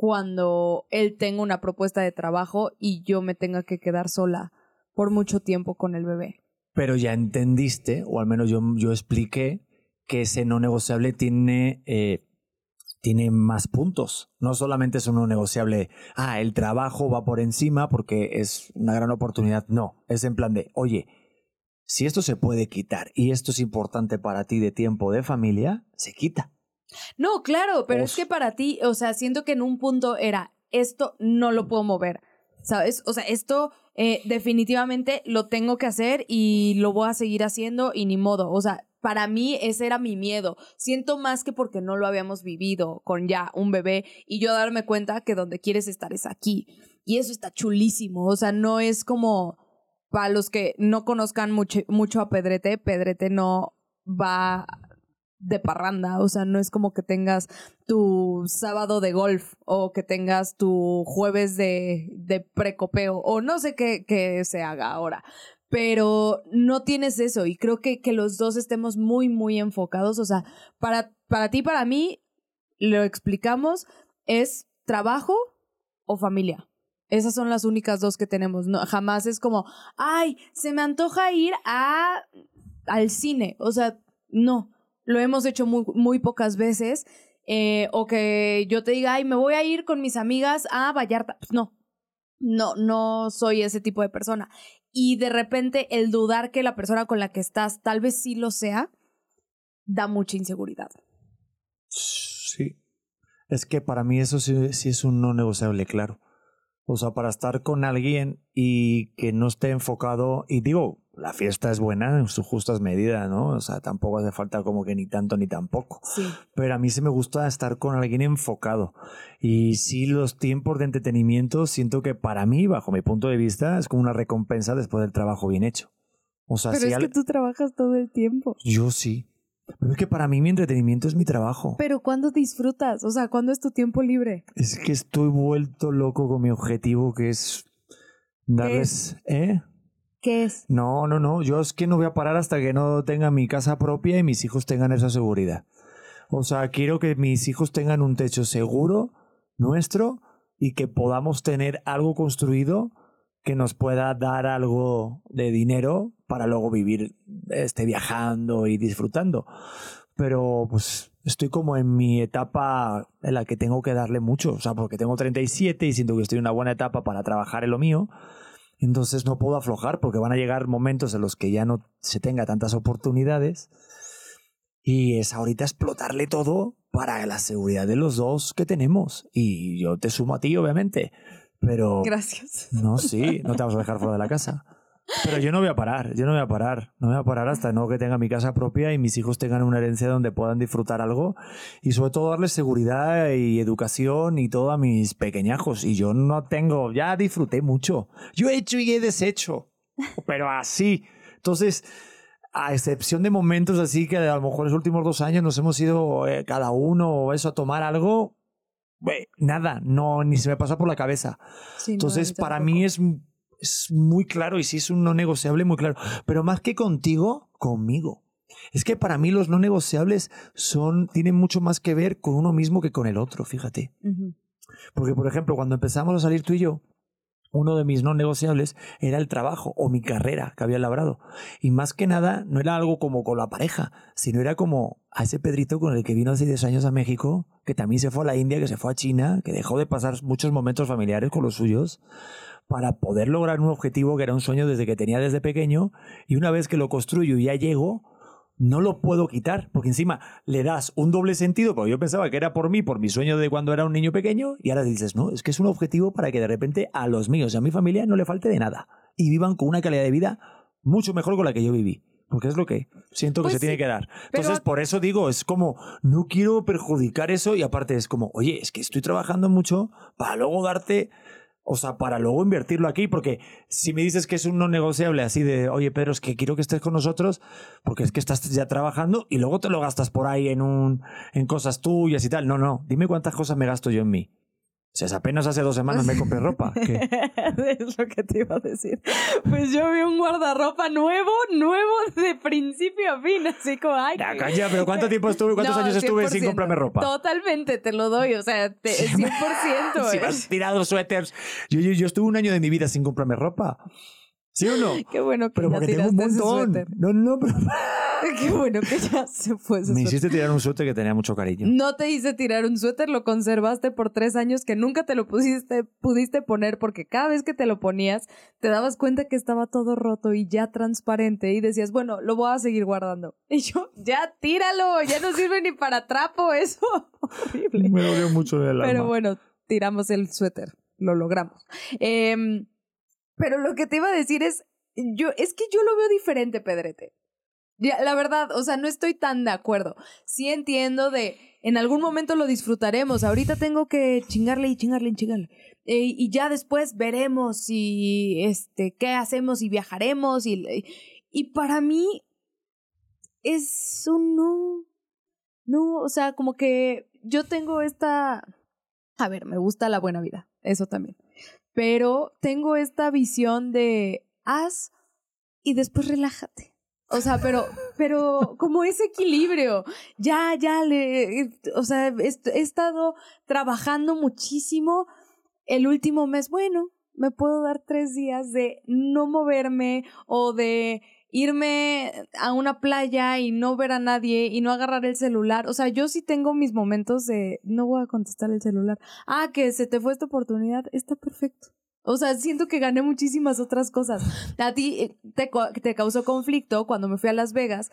cuando él tenga una propuesta de trabajo y yo me tenga que quedar sola por mucho tiempo con el bebé. Pero ya entendiste, o al menos yo, yo expliqué, que ese no negociable tiene, eh, tiene más puntos. No solamente es un no negociable, ah, el trabajo va por encima porque es una gran oportunidad. No, es en plan de, oye, si esto se puede quitar y esto es importante para ti de tiempo de familia, se quita. No, claro, pero es que para ti, o sea, siento que en un punto era, esto no lo puedo mover, ¿sabes? O sea, esto eh, definitivamente lo tengo que hacer y lo voy a seguir haciendo y ni modo, o sea, para mí ese era mi miedo. Siento más que porque no lo habíamos vivido con ya un bebé y yo darme cuenta que donde quieres estar es aquí. Y eso está chulísimo, o sea, no es como para los que no conozcan mucho, mucho a Pedrete, Pedrete no va de parranda, o sea, no es como que tengas tu sábado de golf o que tengas tu jueves de, de precopeo o no sé qué, qué se haga ahora, pero no tienes eso y creo que, que los dos estemos muy, muy enfocados, o sea, para, para ti, para mí, lo explicamos, es trabajo o familia. Esas son las únicas dos que tenemos. Jamás es como, ay, se me antoja ir a al cine. O sea, no. Lo hemos hecho muy, muy pocas veces. Eh, o que yo te diga, ay, me voy a ir con mis amigas a Vallarta. Pues no. No, no soy ese tipo de persona. Y de repente el dudar que la persona con la que estás tal vez sí lo sea, da mucha inseguridad. Sí. Es que para mí eso sí, sí es un no negociable, claro. O sea, para estar con alguien y que no esté enfocado, y digo, la fiesta es buena en sus justas medidas, ¿no? O sea, tampoco hace falta como que ni tanto ni tampoco. Sí. Pero a mí sí me gusta estar con alguien enfocado. Y sí, los tiempos de entretenimiento siento que para mí, bajo mi punto de vista, es como una recompensa después del trabajo bien hecho. O sea, Pero si es al- que tú trabajas todo el tiempo. yo sí. Pero es que para mí mi entretenimiento es mi trabajo. Pero ¿cuándo disfrutas? O sea, ¿cuándo es tu tiempo libre? Es que estoy vuelto loco con mi objetivo que es darles... ¿Eh? ¿Qué es? No, no, no. Yo es que no voy a parar hasta que no tenga mi casa propia y mis hijos tengan esa seguridad. O sea, quiero que mis hijos tengan un techo seguro, nuestro, y que podamos tener algo construido que nos pueda dar algo de dinero para luego vivir este, viajando y disfrutando. Pero pues estoy como en mi etapa en la que tengo que darle mucho, o sea, porque tengo 37 y siento que estoy en una buena etapa para trabajar en lo mío. Entonces no puedo aflojar porque van a llegar momentos en los que ya no se tenga tantas oportunidades. Y es ahorita explotarle todo para la seguridad de los dos que tenemos. Y yo te sumo a ti, obviamente. Pero... Gracias. No, sí, no te vamos a dejar fuera de la casa. Pero yo no voy a parar, yo no voy a parar. No voy a parar hasta no que tenga mi casa propia y mis hijos tengan una herencia donde puedan disfrutar algo. Y sobre todo darles seguridad y educación y todo a mis pequeñajos. Y yo no tengo, ya disfruté mucho. Yo he hecho y he deshecho. Pero así. Entonces, a excepción de momentos así que a lo mejor en los últimos dos años nos hemos ido eh, cada uno eso a tomar algo, nada, no, ni se me pasó por la cabeza. Sí, Entonces, para mí es, es muy claro y sí es un no negociable muy claro. Pero más que contigo, conmigo. Es que para mí los no negociables son, tienen mucho más que ver con uno mismo que con el otro, fíjate. Porque, por ejemplo, cuando empezamos a salir tú y yo, uno de mis no negociables era el trabajo o mi carrera que había labrado. Y más que nada, no era algo como con la pareja, sino era como a ese Pedrito con el que vino hace 10 años a México, que también se fue a la India, que se fue a China, que dejó de pasar muchos momentos familiares con los suyos para poder lograr un objetivo que era un sueño desde que tenía desde pequeño. Y una vez que lo construyo y ya llego, no lo puedo quitar, porque encima le das un doble sentido, porque yo pensaba que era por mí, por mi sueño de cuando era un niño pequeño, y ahora dices, no, es que es un objetivo para que de repente a los míos y a mi familia no le falte de nada, y vivan con una calidad de vida mucho mejor con la que yo viví. Porque es lo que siento que Pues se tiene que dar. pero- Entonces, por eso digo, es como, no quiero perjudicar eso y aparte es como, oye, es que estoy trabajando mucho para luego darte, o sea, para luego invertirlo aquí, porque si me dices que es un no negociable así de, oye, Pedro, es que quiero que estés con nosotros, porque es que estás ya trabajando y luego te lo gastas por ahí en, un, en cosas tuyas y tal. No, no, dime cuántas cosas me gasto yo en mí. Sea, apenas hace dos semanas me compré ropa. [LAUGHS] ¿Qué? es lo que te iba a decir. Pues yo vi un guardarropa nuevo, nuevo de principio a fin, así como, ay. Ya, qué- calla, pero ¿cuánto [LAUGHS] tiempo estuve, cuántos No, años estuve sin 100%. comprarme ropa? Totalmente, te lo doy, o sea, te- 100%. [LAUGHS] Si eh. me has tirado suéteres. Yo, yo, yo estuve un año de mi vida sin comprarme ropa. ¿Sí o no? [LAUGHS] Qué bueno que Pero ya porque tengo un tiraste ese montón. suéter. No, no, pero... [LAUGHS] [LAUGHS] Qué bueno que ya se fue ese Me hiciste tirar un suéter que tenía mucho cariño. No te hice tirar un suéter, lo conservaste por tres años que nunca te lo pusiste, pudiste poner porque cada vez que te lo ponías te dabas cuenta que estaba todo roto y ya transparente y decías, bueno, lo voy a seguir guardando. Y yo, ya tíralo, ya no sirve ni para trapo eso. Horrible. Me dolió mucho el alma. Pero bueno, tiramos el suéter, lo logramos. Em, pero lo que te iba a decir es, yo, es que yo lo veo diferente, Pedrete. Ya, la verdad, o sea, no estoy tan de acuerdo. Sí entiendo de, en algún momento lo disfrutaremos. Ahorita tengo que chingarle y chingarle y chingarle. Eh, y ya después veremos si, este, qué hacemos y viajaremos y, y para mí es un no. No, o sea, como que yo tengo esta... A ver, me gusta la buena vida, eso también. Pero tengo esta visión de haz y después relájate. O sea, pero, pero como ese equilibrio, ya, ya le, o sea, he estado trabajando muchísimo el último mes. Bueno, me puedo dar tres días de no moverme o de irme a una playa y no ver a nadie y no agarrar el celular. O sea, yo sí tengo mis momentos de no voy a contestar el celular. Ah, que se te fue esta oportunidad. Está perfecto. O sea, siento que gané muchísimas otras cosas. A ti eh, te, te causó conflicto cuando me fui a Las Vegas.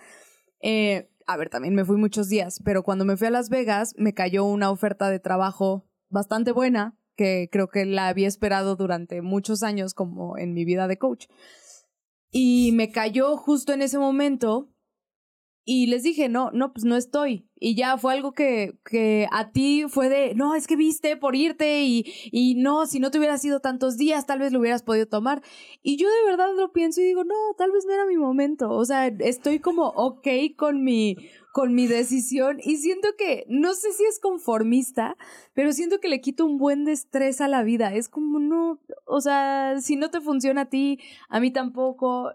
Eh, a ver, también me fui muchos días, pero cuando me fui a Las Vegas me cayó una oferta de trabajo bastante buena que creo que la había esperado durante muchos años como en mi vida de coach. Y me cayó justo en ese momento y les dije, no, no, pues no estoy. Y ya fue algo que, que a ti fue de, no, es que viste por irte y, y no, si no te hubieras ido tantos días, tal vez lo hubieras podido tomar. Y yo de verdad lo pienso y digo, no, tal vez no era mi momento. O sea, estoy como ok con mi, con mi decisión y siento que, no sé si es conformista, pero siento que le quito un buen de estrés a la vida. Es como, no, o sea, si no te funciona a ti, a mí tampoco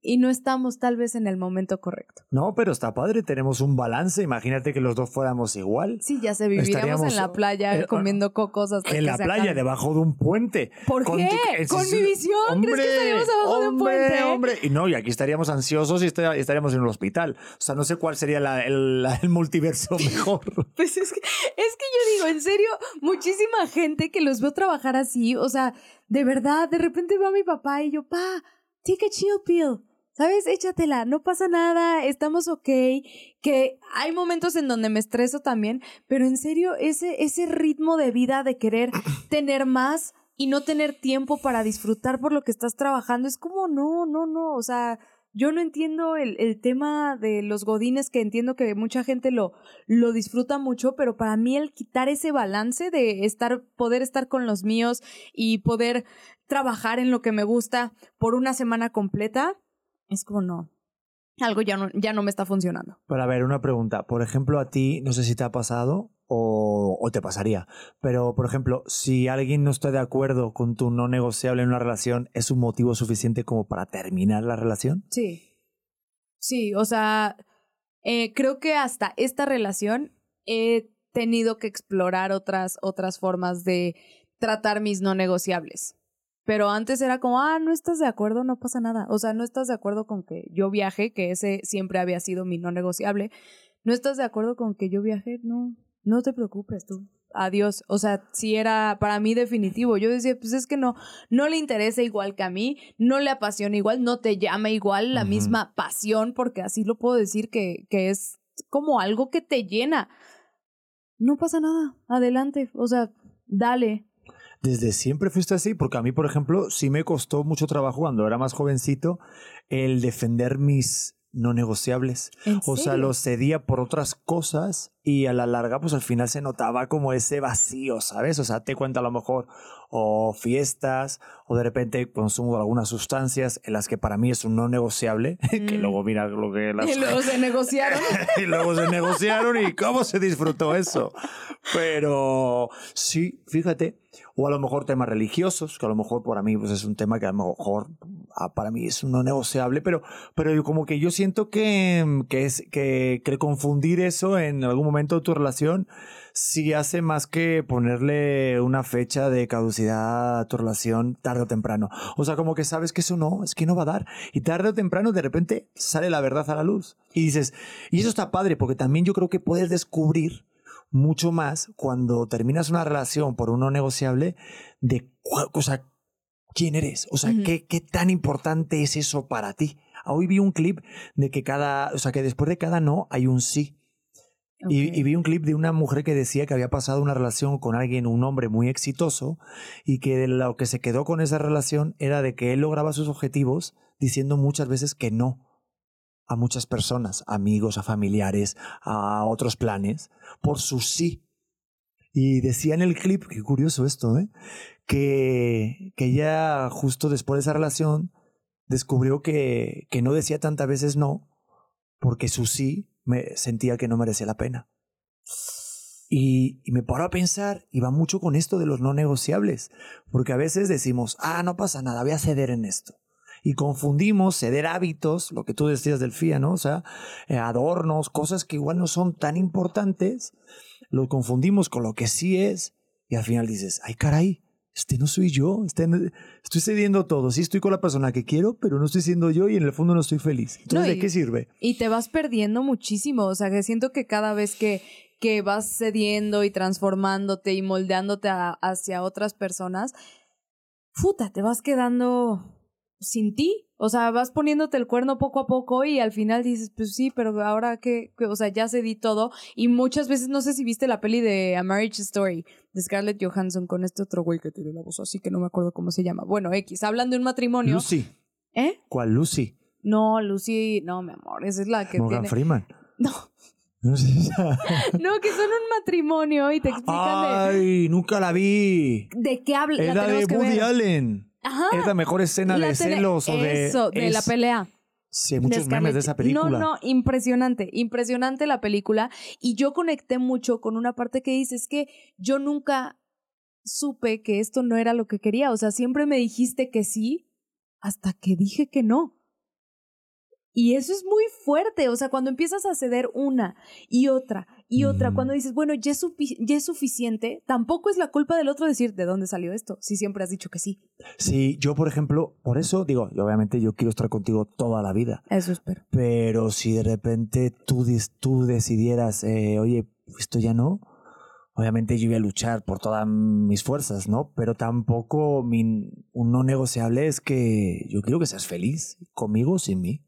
y no estamos tal vez en el momento correcto. No, pero está padre, tenemos un balance. Imagínate que los dos fuéramos igual. Sí, ya se viviríamos en la playa eh, comiendo cocos hasta En que la se playa, acabe. debajo de un puente. ¿Por Con qué? tu- Con mi visión, ¿crees que estaríamos abajo de un hombre, puente? Hombre, y no, y aquí estaríamos ansiosos y esta- estaríamos en un hospital. O sea, no sé cuál sería la- el, la- el multiverso [LAUGHS] mejor. Pues es que, es que yo digo, en serio, muchísima gente que los veo trabajar así, o sea, de verdad, de repente veo a mi papá y yo, pa, take a chill pill. ¿Sabes? Échatela, no pasa nada, estamos ok, que hay momentos en donde me estreso también, pero en serio, ese, ese ritmo de vida de querer [CLEARS THROAT] tener más y no tener tiempo para disfrutar por lo que estás trabajando, es como, no, no, no, o sea, yo no entiendo el, el tema de los godines, que entiendo que mucha gente lo, lo disfruta mucho, pero para mí el quitar ese balance de estar, poder estar con los míos y poder trabajar en lo que me gusta por una semana completa, es como no. Algo ya no, ya no me está funcionando. Pero a ver, una pregunta. Por ejemplo, a ti, no sé si te ha pasado, o, te pasaría. Pero, por ejemplo, si alguien no está de acuerdo con tu no negociable en una relación, ¿es un motivo suficiente como para terminar la relación? Sí. Sí, o sea, eh, creo que hasta esta relación he tenido que explorar otras, otras formas de tratar mis no negociables. Pero antes era como, ah, no estás de acuerdo, no pasa nada. O sea, no estás de acuerdo con que yo viaje, que ese siempre había sido mi no negociable. No estás de acuerdo con que yo viaje, no, no te preocupes tú. Adiós. O sea, si era para mí definitivo. Yo decía, pues es que no, no le interesa igual que a mí, no le apasiona igual, no te llama igual la misma pasión, porque así lo puedo decir que, que es como algo que te llena. No pasa nada, adelante. O sea, dale, desde siempre fuiste así, porque a mí, por ejemplo, sí me costó mucho trabajo cuando era más jovencito el defender mis no negociables. O sea, los cedía por otras cosas y a la larga, pues al final se notaba como ese vacío, ¿sabes? O sea, te cuenta a lo mejor o fiestas o de repente consumo algunas sustancias en las que para mí es un no negociable, [LAUGHS] que Mm. luego mira lo que las... [LAUGHS] Y luego se negociaron. [LAUGHS] y luego se negociaron y cómo se disfrutó eso. Pero sí, fíjate, o a lo mejor temas religiosos, que a lo mejor para mí pues es un tema que a lo mejor ah, para mí es un no negociable, pero, pero como que yo siento que, que, es, que, que confundir eso en algún momento de tu relación sí hace más que ponerle una fecha de caducidad a tu relación tarde o temprano. O sea, como que sabes que eso no, es que no va a dar. Y tarde o temprano de repente sale la verdad a la luz. Y dices, y eso está padre, porque también yo creo que puedes descubrir mucho más cuando terminas una relación por un no negociable de, o sea, quién eres, o sea. ¿qué, qué tan importante es eso para ti. Hoy vi un clip de que cada, o sea, que después de cada no hay un sí. Y, vi un clip de una mujer que decía que había pasado una relación con alguien, un hombre muy exitoso, y que de lo que se quedó con esa relación era de que él lograba sus objetivos diciendo muchas veces que no a muchas personas, amigos, a familiares, a otros planes, por su sí. Y decía en el clip, qué curioso esto, ¿eh? que, que ella justo después de esa relación descubrió que, que no decía tantas veces no, porque su sí me sentía que no merecía la pena. Y, y me paro a pensar, y va mucho con esto de los no negociables, porque a veces decimos, ah, no pasa nada, voy a ceder en esto. Y confundimos ceder hábitos, lo que tú decías del FIA, ¿no? O sea, eh, adornos, cosas que igual no son tan importantes, lo confundimos con lo que sí es, y al final dices, ay caray, este no soy yo, este no- estoy cediendo todo, sí estoy con la persona que quiero, pero no estoy siendo yo y en el fondo no estoy feliz. Entonces, No, ¿de y- qué sirve? Y te vas perdiendo muchísimo. O sea, que siento que cada vez que, que vas cediendo y transformándote y moldeándote a- hacia otras personas, puta, te vas quedando sin ti. O sea, vas poniéndote el cuerno poco a poco y al final dices, pues sí, pero ahora que, o sea, ya cedí todo. Y muchas veces, no sé si viste la peli de A Marriage Story de Scarlett Johansson con este otro güey que tiene la voz así que no me acuerdo cómo se llama. Bueno, X, hablan de un matrimonio. Lucy. ¿Eh? ¿Cuál Lucy? No, Lucy, no, mi amor, esa es la que Morgan tiene. Freeman. [LAUGHS] No, [LAUGHS] No que son un matrimonio y te explican de, Ay, nunca la vi. de qué habla. Es la la de Woody. Allen. Ajá. Es la mejor escena la de tele- celos o de. Eso, de la pelea. Sí, hay muchos memes de esa película. No, no, impresionante, impresionante la película. Y yo conecté mucho con una parte que dice, es que yo nunca supe que esto no era lo que quería. O sea, siempre me dijiste que sí hasta que dije que no. Y eso es muy fuerte, o sea, cuando empiezas a ceder una y otra y otra, Mm. cuando dices, bueno, ya es, ya es suficiente, tampoco es la culpa del otro decir, ¿de dónde salió esto? Si siempre has dicho que sí. Sí, yo, por ejemplo, por eso digo, obviamente yo quiero estar contigo toda la vida. Eso espero. Pero si de repente tú, tú decidieras, eh, oye, esto ya no, obviamente yo voy a luchar por todas mis fuerzas, ¿no? Pero tampoco mi, un no negociable es que yo quiero que seas feliz, conmigo o sin mí.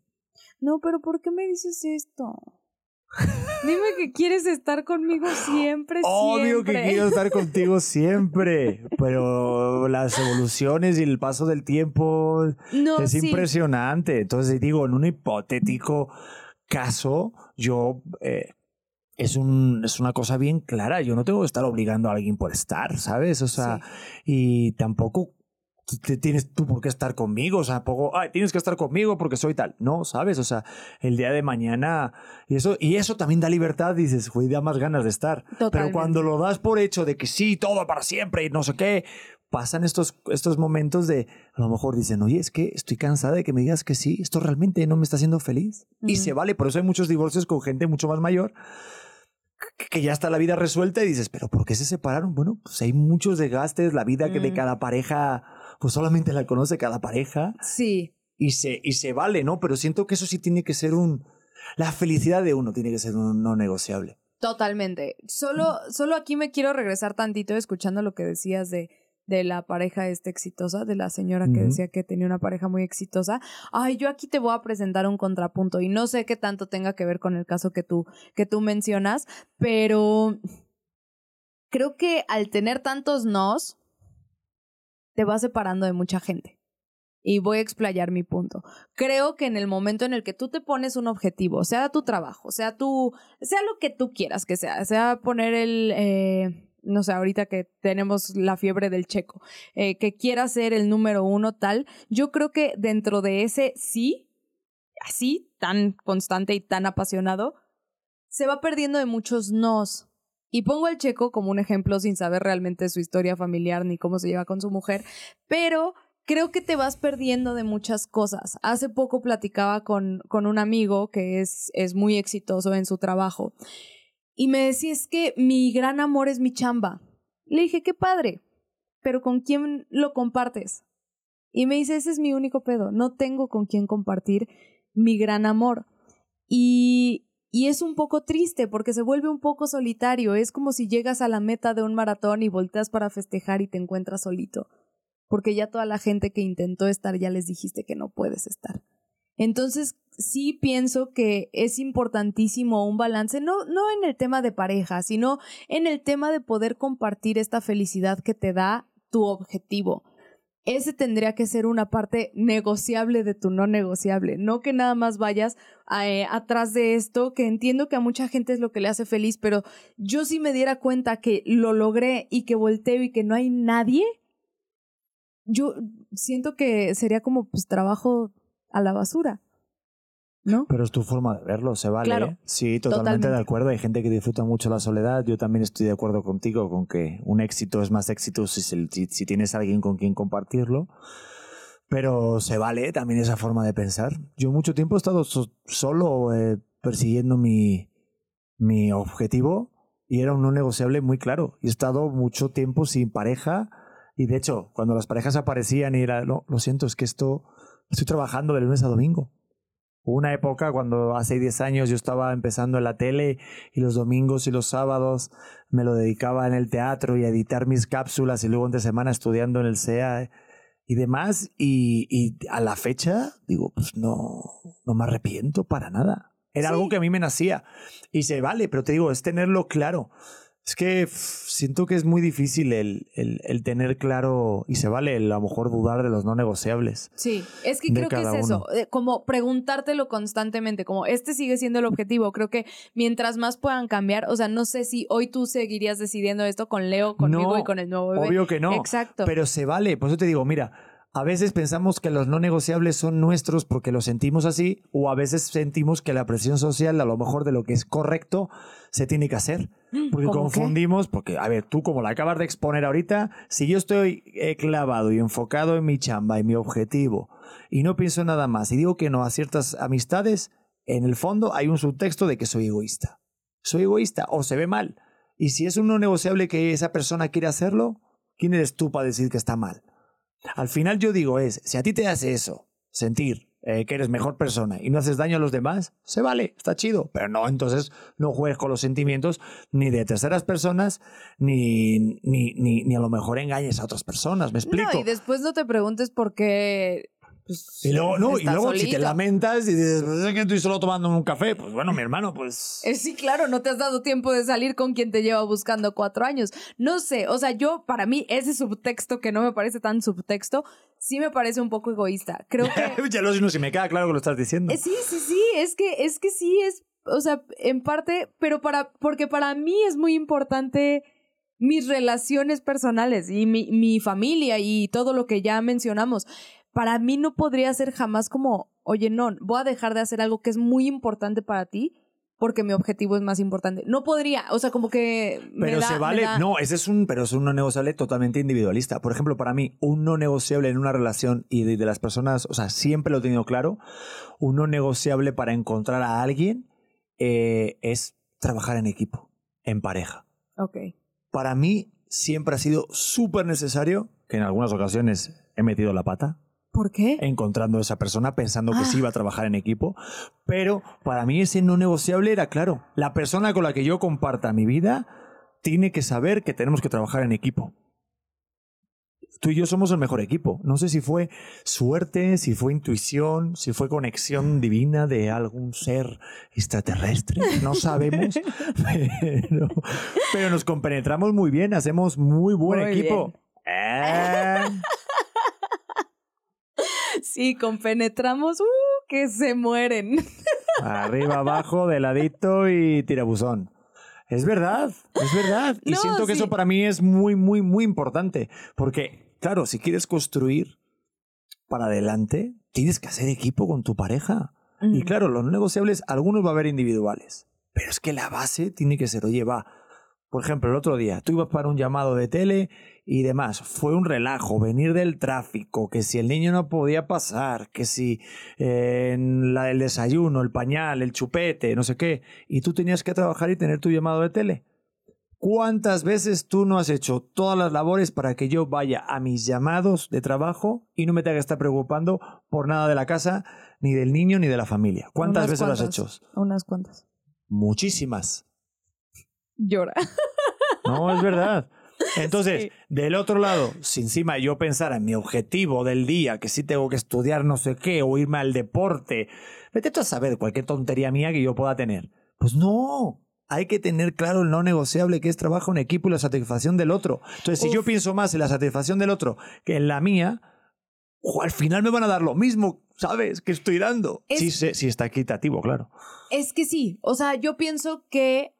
No, pero ¿por qué me dices esto? [LAUGHS] Dime que quieres estar conmigo siempre, Obvio que siempre. quiero estar [LAUGHS] contigo siempre, pero las evoluciones y el paso del tiempo No, es sí. impresionante. Entonces digo, en un hipotético caso, yo eh, es un es una cosa bien clara. Yo no tengo que estar obligando a alguien por estar, ¿sabes? O sea, y tampoco tienes tú por qué estar conmigo, o sea, poco, ay, tienes que estar conmigo porque soy tal. No, ¿sabes? O sea, el día de mañana y eso y eso también da libertad, dices, güey, da más ganas de estar. Pero Totalmente. cuando lo das por hecho de que sí, todo para siempre y no sé qué, pasan estos estos momentos de a lo mejor dicen, "Oye, es que estoy cansada de que me digas que sí, esto realmente no me está haciendo feliz." Y Ujú. se vale, por eso hay muchos divorcios con gente mucho más mayor que- ya está la vida resuelta y dices, pero ¿por qué se separaron? Bueno, pues hay muchos desgastes, la vida que de Mm. cada pareja, pues solamente la conoce cada pareja Sí, y se, y se vale, ¿no? Pero siento que eso sí tiene que ser un... La felicidad de uno tiene que ser un no negociable. totalmente. Solo, solo aquí me quiero regresar tantito escuchando lo que decías de, de la pareja esta exitosa, de la señora que decía que tenía una pareja muy exitosa. Ay, yo aquí te voy a presentar un contrapunto y no sé qué tanto tenga que ver con el caso que tú, que tú mencionas, pero creo que al tener tantos nos, te vas separando de mucha gente. Y voy a explayar mi punto. Creo que en el momento en el que tú te pones un objetivo, sea tu trabajo, sea tu, sea lo que tú quieras que sea, sea poner el, eh, no sé, ahorita que tenemos la fiebre del checo, eh, que quiera ser el número uno tal, yo creo que dentro de ese sí, así, tan constante y tan apasionado, se va perdiendo de muchos nos. Y pongo al checo como un ejemplo sin saber realmente su historia familiar ni cómo se lleva con su mujer, pero creo que te vas perdiendo de muchas cosas. Hace poco platicaba con, con un amigo que es, es muy exitoso en su trabajo y me decía, es que mi gran amor es mi chamba. Le dije, qué padre, pero ¿con quién lo compartes? Y me dice, ese es mi único pedo, no tengo con quién compartir mi gran amor. Y, y es un poco triste porque se vuelve un poco solitario, es como si llegas a la meta de un maratón y volteas para festejar y te encuentras solito porque ya toda la gente que intentó estar ya les dijiste que no puedes estar. Entonces, sí pienso que es importantísimo un balance, no, no en el tema de pareja, sino en el tema de poder compartir esta felicidad que te da tu objetivo. Ese tendría que ser una parte negociable de tu no negociable, no que nada más vayas eh, atrás de esto, que entiendo que a mucha gente es lo que le hace feliz, pero yo si me diera cuenta que lo logré y que volteo y que no hay nadie, yo siento que sería como pues trabajo a la basura, ¿no? Pero es tu forma de verlo, se vale. Claro, ¿eh? Sí, totalmente totalmente. de acuerdo. Hay gente que disfruta mucho la soledad. Yo también estoy de acuerdo contigo con que un éxito es más éxito si, se- si, si tienes alguien con quien compartirlo. Pero se vale también esa forma de pensar. Yo mucho tiempo he estado so- solo eh, persiguiendo mi, mi objetivo y era un no negociable muy claro. Y he estado mucho tiempo sin pareja y de hecho, cuando las parejas aparecían y era, no, lo siento, es que esto, estoy trabajando de lunes a domingo. Una época cuando hace 10 años yo estaba empezando en la tele y los domingos y los sábados me lo dedicaba en el teatro y a editar mis cápsulas y luego entre semana estudiando en el CEA y demás. Y, y a la fecha, digo, pues no, no me arrepiento para nada. Era Sí. algo que a mí me nacía. Y se vale, pero te digo, es tenerlo claro. Es que pff, siento que es muy difícil el, el, el tener claro, y se vale el, a lo mejor dudar de los no negociables. Sí, es que creo que es eso, uno. eh, como preguntártelo constantemente, como este sigue siendo el objetivo, creo que mientras más puedan cambiar, o sea, no sé si hoy tú seguirías decidiendo esto con Leo, conmigo No, y con el nuevo bebé. Obvio que no. Exacto. Pero se vale. Por eso te digo, mira, a veces pensamos que los no negociables son nuestros porque los sentimos así, o a veces sentimos que la presión social, a lo mejor de lo que es correcto, se tiene que hacer. Porque ¿Cómo confundimos, porque, a ver, tú como la acabas de exponer ahorita, si yo estoy eh, clavado y enfocado en mi chamba y mi objetivo, y no pienso nada más, y digo que no a ciertas amistades, en el fondo hay un subtexto de que soy egoísta. Soy egoísta, o se ve mal. Y si es un no negociable que esa persona quiere hacerlo, ¿quién eres tú para decir que está mal? Al final yo digo es, si a ti te hace eso, sentir eh, que eres mejor persona y no haces daño a los demás, se vale, está chido. Pero no, entonces no juegues con los sentimientos ni de terceras personas, ni, ni, ni, ni a lo mejor engañes a otras personas, ¿me explico? No, y después no te preguntes por qué. Pues, Y luego, no, y luego si te lamentas y dices, pues es que estoy solo tomando un café, pues bueno, mi hermano, pues... Eh, sí, claro, no te has dado tiempo de salir con quien te lleva buscando cuatro años. No sé, o sea, yo, para mí, ese subtexto que no me parece tan subtexto, sí me parece un poco egoísta. Creo [LAUGHS] que. ya lo no, si me queda claro que lo estás diciendo. Eh, Sí, sí, sí, es que, es que sí, es, o sea, en parte, pero para, porque para mí es muy importante mis relaciones personales y mi, mi familia y todo lo que ya mencionamos. Para mí no podría ser jamás como, oye, no, voy a dejar de hacer algo que es muy importante para ti porque mi objetivo es más importante. No podría, o sea, como que... me Pero da- se me vale, da- no, ese es un, pero es un no negociable totalmente individualista. Por ejemplo, para mí, un no negociable en una relación y de, de las personas, o sea, siempre lo he tenido claro, un no negociable para encontrar a alguien eh, es trabajar en equipo, en pareja. Ok. Para mí siempre ha sido súper necesario, que en algunas ocasiones he metido la pata, ¿Por qué? encontrando a esa persona pensando que Ah. sí iba a trabajar en equipo, pero para mí ese no negociable era claro, la persona con la que yo comparta mi vida tiene que saber que tenemos que trabajar en equipo. Tú y yo somos el mejor equipo. No sé si fue suerte, si fue intuición, si fue conexión divina de algún ser extraterrestre. No sabemos, [LAUGHS] pero, pero nos compenetramos muy bien, hacemos muy buen Muy equipo. Eh. Sí, compenetramos, uh, que se mueren. Arriba, abajo, de ladito y tirabuzón. Es verdad, es verdad. Y No, siento que sí. eso para mí es muy, muy, muy importante. Porque, claro, si quieres construir para adelante, tienes que hacer equipo con tu pareja. Y claro, los negociables, algunos va a haber individuales. Pero es que la base tiene que ser, oye, va. Por ejemplo, el otro día, tú ibas para un llamado de tele y demás. Fue un relajo venir del tráfico, que si el niño no podía pasar, que si eh, la, el desayuno, el pañal, el chupete, no sé qué. Y tú tenías que trabajar y tener tu llamado de tele. ¿Cuántas veces tú no has hecho todas las labores para que yo vaya a mis llamados de trabajo y no me tenga que estar preocupando por nada de la casa, ni del niño, ni de la familia? ¿Cuántas Unas veces lo has hecho? Unas cuantas. Muchísimas. Llora. [LAUGHS] No, es verdad. Entonces, Sí. del otro lado, si encima yo pensara en mi objetivo del día, que sí tengo que estudiar no sé qué, o irme al deporte, vete tú a saber cualquier tontería mía que yo pueda tener. Pues no, hay que tener claro el no negociable que es trabajo en equipo y la satisfacción del otro. Entonces, si yo pienso más en la satisfacción del otro que en la mía, o al final me van a dar lo mismo, ¿sabes? Que estoy dando. Es- Sí, sí, sí está equitativo, claro. Es que sí, o sea, yo pienso que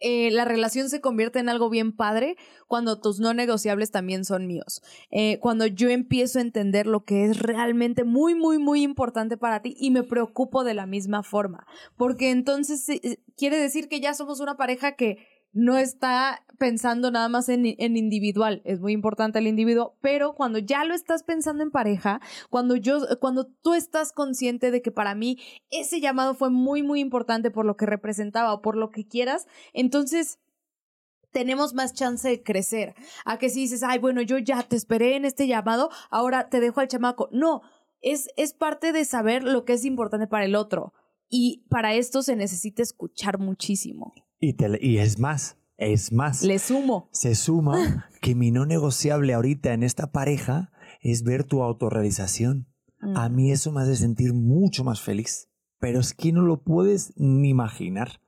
eh, la relación se convierte en algo bien padre cuando tus no negociables también son míos. Eh, cuando yo empiezo a entender lo que es realmente muy, muy, muy importante para ti y me preocupo de la misma forma. Porque entonces eh, quiere decir que ya somos una pareja que no está pensando nada más en, en individual. Es muy importante el individuo, pero cuando ya lo estás pensando en pareja, cuando yo, cuando tú estás consciente de que para mí ese llamado fue muy, muy importante por lo que representaba o por lo que quieras, entonces tenemos más chance de crecer. A que si dices, ay, bueno, yo ya te esperé en este llamado, ahora te dejo al chamaco. No, es, es parte de saber lo que es importante para el otro. Y para esto se necesita escuchar muchísimo. Y, te- y es más, es más. Le sumo. Se suma [LAUGHS] que mi no negociable ahorita en esta pareja es ver tu autorrealización. Mm. A mí eso me hace sentir mucho más feliz. Pero es que no lo puedes ni imaginar.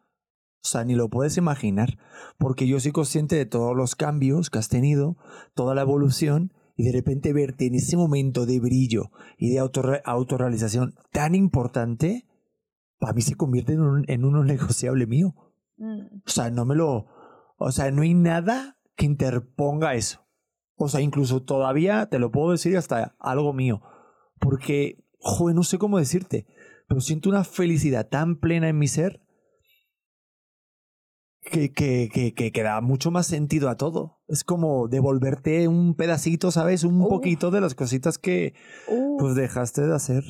O sea, ni lo puedes imaginar. Porque yo soy consciente de todos los cambios que has tenido, toda la evolución, y de repente verte en ese momento de brillo y de autorre- autorrealización tan importante, para mí se convierte en un, en uno negociable mío. Mm. O sea, no me lo. O sea, no hay nada que interponga eso. O sea, incluso todavía te lo puedo decir hasta algo mío. Porque, joder, no sé cómo decirte. Pero siento una felicidad tan plena en mi ser que, que, que, que, da mucho más sentido a todo. Es como devolverte un pedacito, ¿sabes? Un poquito de las cositas que Uh, pues dejaste de hacer.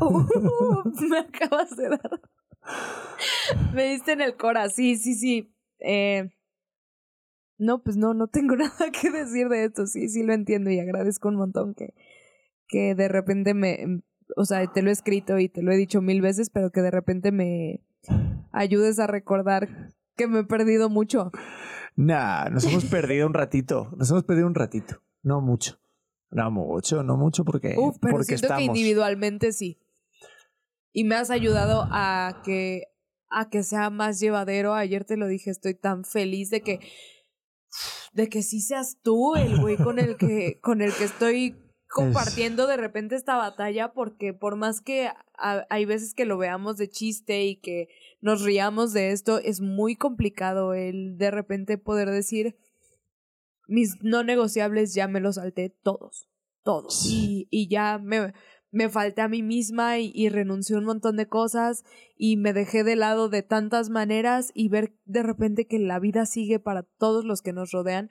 uh, [LAUGHS] me acabas de dar. [LAUGHS] Me diste en el cora, sí, sí, sí. Eh, no, pues no, no tengo [LAUGHS] nada que decir de esto. Sí, sí lo entiendo y agradezco un montón que, que de repente me, o sea, te lo he escrito y te lo he dicho mil veces, pero que de repente me ayudes a recordar que me he perdido mucho. Nah, nos hemos [LAUGHS] perdido un ratito. Nos hemos perdido un ratito. No mucho. No mucho, no mucho porque, Uf, pero porque siento que estamos. individualmente sí. Y me has ayudado a que a que sea más llevadero. Ayer te lo dije, estoy tan feliz de que de que sí seas tú el güey con el que [LAUGHS] con el que estoy compartiendo de repente esta batalla porque por más que a- hay veces que lo veamos de chiste y que nos riamos de esto, es muy complicado el de repente poder decir mis no negociables ya me los salté todos, todos. Y, y ya me, me falté a mí misma y, y renuncié a un montón de cosas y me dejé de lado de tantas maneras y ver de repente que la vida sigue para todos los que nos rodean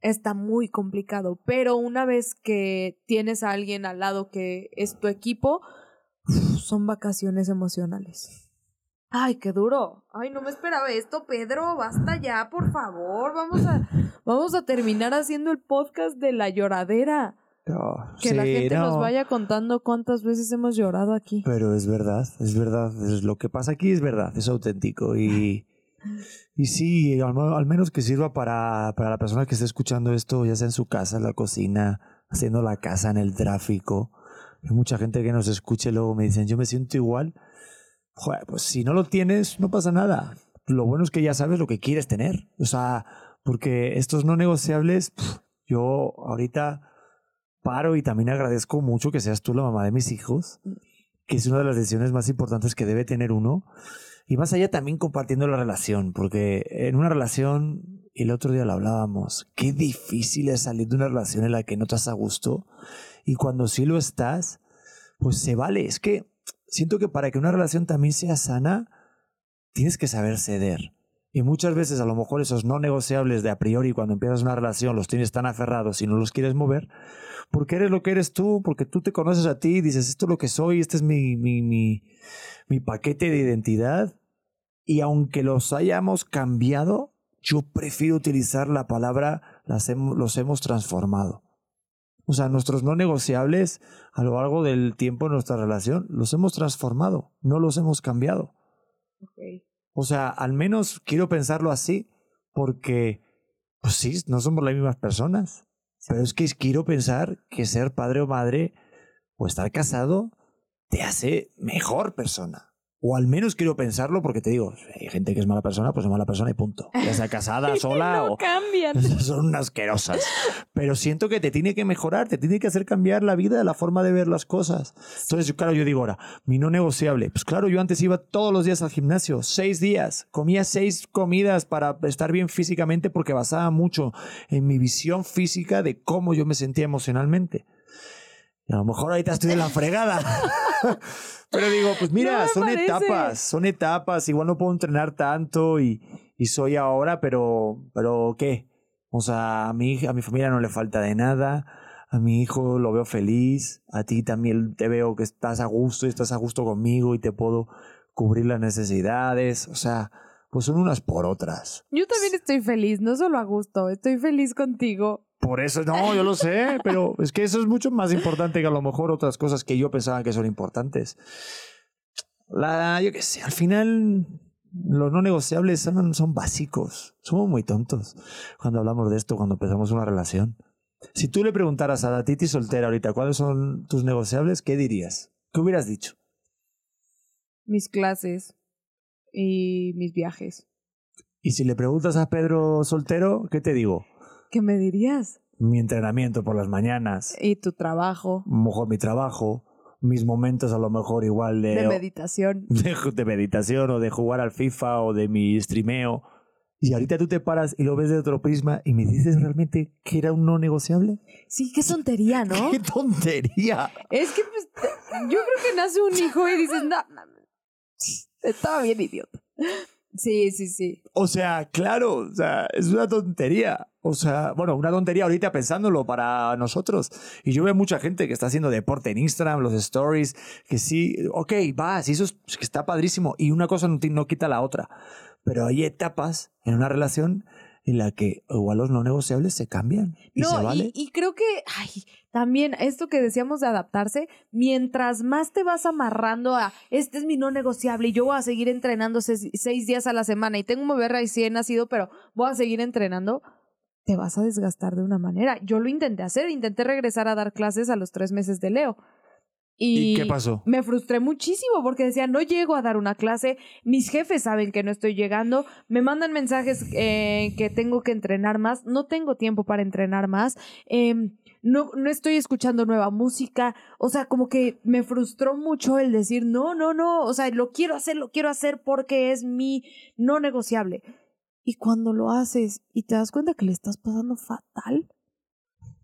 está muy complicado. Pero una vez que tienes a alguien al lado que es tu equipo, son vacaciones emocionales. Ay, qué duro. Ay, no me esperaba esto, Pedro. Basta ya, por favor. Vamos a, vamos a terminar haciendo el podcast de la lloradera. Que la gente nos vaya contando cuántas veces hemos llorado aquí. Pero es verdad, es verdad. Es lo que pasa aquí es verdad, es auténtico. Y, y sí, al, al, menos que sirva para, para la persona que esté escuchando esto, ya sea en su casa, en la cocina, haciendo la casa, en el tráfico. Hay mucha gente que nos escuche luego me dicen, yo me siento igual. Joder, pues si no lo tienes, no pasa nada. Lo bueno es que ya sabes lo que quieres tener. O sea, porque estos no negociables, yo ahorita paro y también agradezco mucho que seas tú la mamá de mis hijos, que es una de las decisiones más importantes que debe tener uno. Y más allá también compartiendo la relación, porque en una relación, el otro día lo hablábamos, qué difícil es salir de una relación en la que no estás a gusto. Y cuando sí lo estás, pues se vale. Es que siento que para que una relación también sea sana, tienes que saber ceder. Y muchas veces a lo mejor esos no negociables de a priori cuando empiezas una relación los tienes tan aferrados y no los quieres mover, porque eres lo que eres tú, porque tú te conoces a ti dices, esto es lo que soy, este es mi, mi, mi, mi paquete de identidad. Y aunque los hayamos cambiado, yo prefiero utilizar la palabra las los hemos transformado. O sea, nuestros no negociables a lo largo del tiempo de nuestra relación los hemos transformado, no los hemos cambiado. Okay. O sea, al menos quiero pensarlo así, porque, pues sí, no somos las mismas personas. Pero es que quiero pensar que ser padre o madre o estar casado te hace mejor persona. O al menos quiero pensarlo porque te digo, hay gente que es mala persona, pues es mala persona y punto. Ya sea casada, [LAUGHS] sola no o... cambian. [LAUGHS] Son unas asquerosas. Pero siento que te tiene que mejorar, te tiene que hacer cambiar la vida, la forma de ver las cosas. Entonces, claro, yo digo ahora, mi no negociable. Pues claro, yo antes iba todos los días al gimnasio, seis días. Comía seis comidas para estar bien físicamente porque basaba mucho en mi visión física de cómo yo me sentía emocionalmente. Y a lo mejor ahorita estoy en la fregada. [LAUGHS] [LAUGHS] Pero digo, pues mira, No son parece. etapas, son etapas. Igual no puedo entrenar tanto y, y soy ahora, pero, pero ¿qué? O sea, a mi, a mi familia no le falta de nada. A mi hijo lo veo feliz. A ti también te veo que estás a gusto y estás a gusto conmigo y te puedo cubrir las necesidades. O sea, pues son unas por otras. Yo también estoy feliz, no solo a gusto, estoy feliz contigo. Por eso, no, yo lo sé, pero es que eso es mucho más importante que a lo mejor otras cosas que yo pensaba que son importantes. La, yo qué sé, al final los no negociables son, son básicos. Somos muy tontos cuando hablamos de esto, cuando empezamos una relación. Si tú le preguntaras a la Titi soltera ahorita cuáles son tus negociables, ¿qué dirías? ¿Qué hubieras dicho? Mis clases y mis viajes. Y si le preguntas a Pedro soltero, ¿qué te digo? ¿Qué me dirías? Mi entrenamiento por las mañanas, Y tu trabajo mejor mi trabajo, mis momentos a lo mejor igual de, de meditación. [LAUGHS] de, de meditación o de jugar al FIFA o de mi streameo. Y ahorita tú te paras y lo ves de otro prisma y me dices realmente que era un no negociable. Sí, qué tontería, ¿no? [LAUGHS] ¡Qué tontería! Es que pues, yo creo que nace un hijo y dices, no, no, no. estaba bien idiota. Sí, sí, sí. O sea, claro, o sea, es una tontería. O sea, bueno, una tontería ahorita pensándolo para nosotros. Y yo veo mucha gente que está haciendo deporte en Instagram, los stories, que sí, ok, va, sí, eso es, que está padrísimo. Y una cosa no, no quita la otra. Pero hay etapas en una relación en la que igual los no negociables se cambian. Y No, se vale. y, y creo que, ay, también esto que decíamos de adaptarse, mientras más te vas amarrando a, este es mi no negociable y yo voy a seguir entrenando seis, seis días a la semana y tengo un bebé recién nacido, pero voy a seguir entrenando, te vas a desgastar de una manera. Yo lo intenté hacer, intenté regresar a dar clases a los tres meses de Leo. ¿Y qué pasó? Me frustré muchísimo porque decía, no llego a dar una clase, mis jefes saben que no estoy llegando, me mandan mensajes eh, que tengo que entrenar más, no tengo tiempo para entrenar más, em, no, no estoy escuchando nueva música, o sea, como que me frustró mucho el decir, no, no, no, o sea, lo quiero hacer, lo quiero hacer porque es mi no negociable. Y cuando lo haces y te das cuenta que le estás pasando fatal,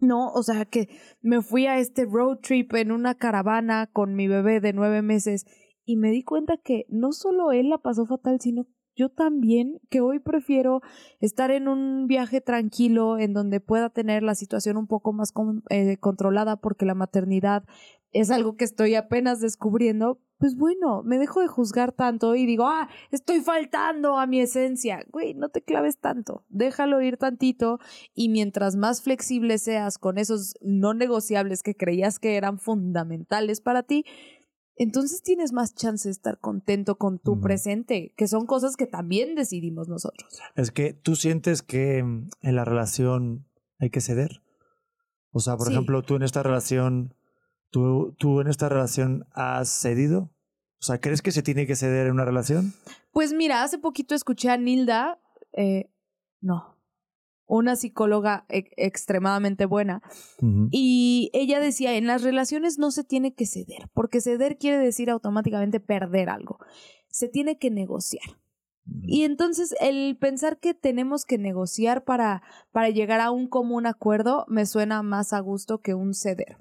no, o sea que me fui a este road trip en una caravana con mi bebé de nueve meses y me di cuenta que no solo él la pasó fatal, sino yo también, que hoy prefiero estar en un viaje tranquilo en donde pueda tener la situación un poco más eh, controlada porque la maternidad es algo que estoy apenas descubriendo, pues bueno, me dejo de juzgar tanto y digo, ah, estoy faltando a mi esencia. Güey, no te claves tanto, déjalo ir tantito y mientras más flexible seas con esos no negociables que creías que eran fundamentales para ti, entonces tienes más chance de estar contento con tu presente, que son cosas que también decidimos nosotros. Es que tú sientes que mm, en la relación hay que ceder. O sea, por ejemplo, tú en esta relación, tú, tú en esta relación has cedido. O sea, ¿crees que se tiene que ceder en una relación? Pues mira, hace poquito escuché a Nilda, eh, no, una psicóloga e-, extremadamente buena. Y ella decía, en las relaciones no se tiene que ceder, porque ceder quiere decir automáticamente perder algo. Se tiene que negociar. Y entonces el pensar que tenemos que negociar para, para llegar a un común acuerdo me suena más a gusto que un ceder.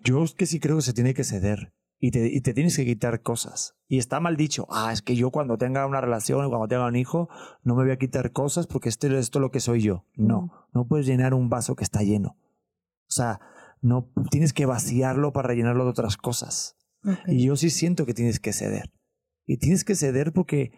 Yo es que sí creo que se tiene que ceder y te, y te tienes que quitar cosas. Y está mal dicho, ah, es que yo cuando tenga una relación, cuando tenga un hijo, no me voy a quitar cosas porque esto, esto es lo que soy yo. No, no puedes llenar un vaso que está lleno. O sea, no tienes que vaciarlo para rellenarlo de otras cosas. Y yo sí siento que tienes que ceder. Y tienes que ceder porque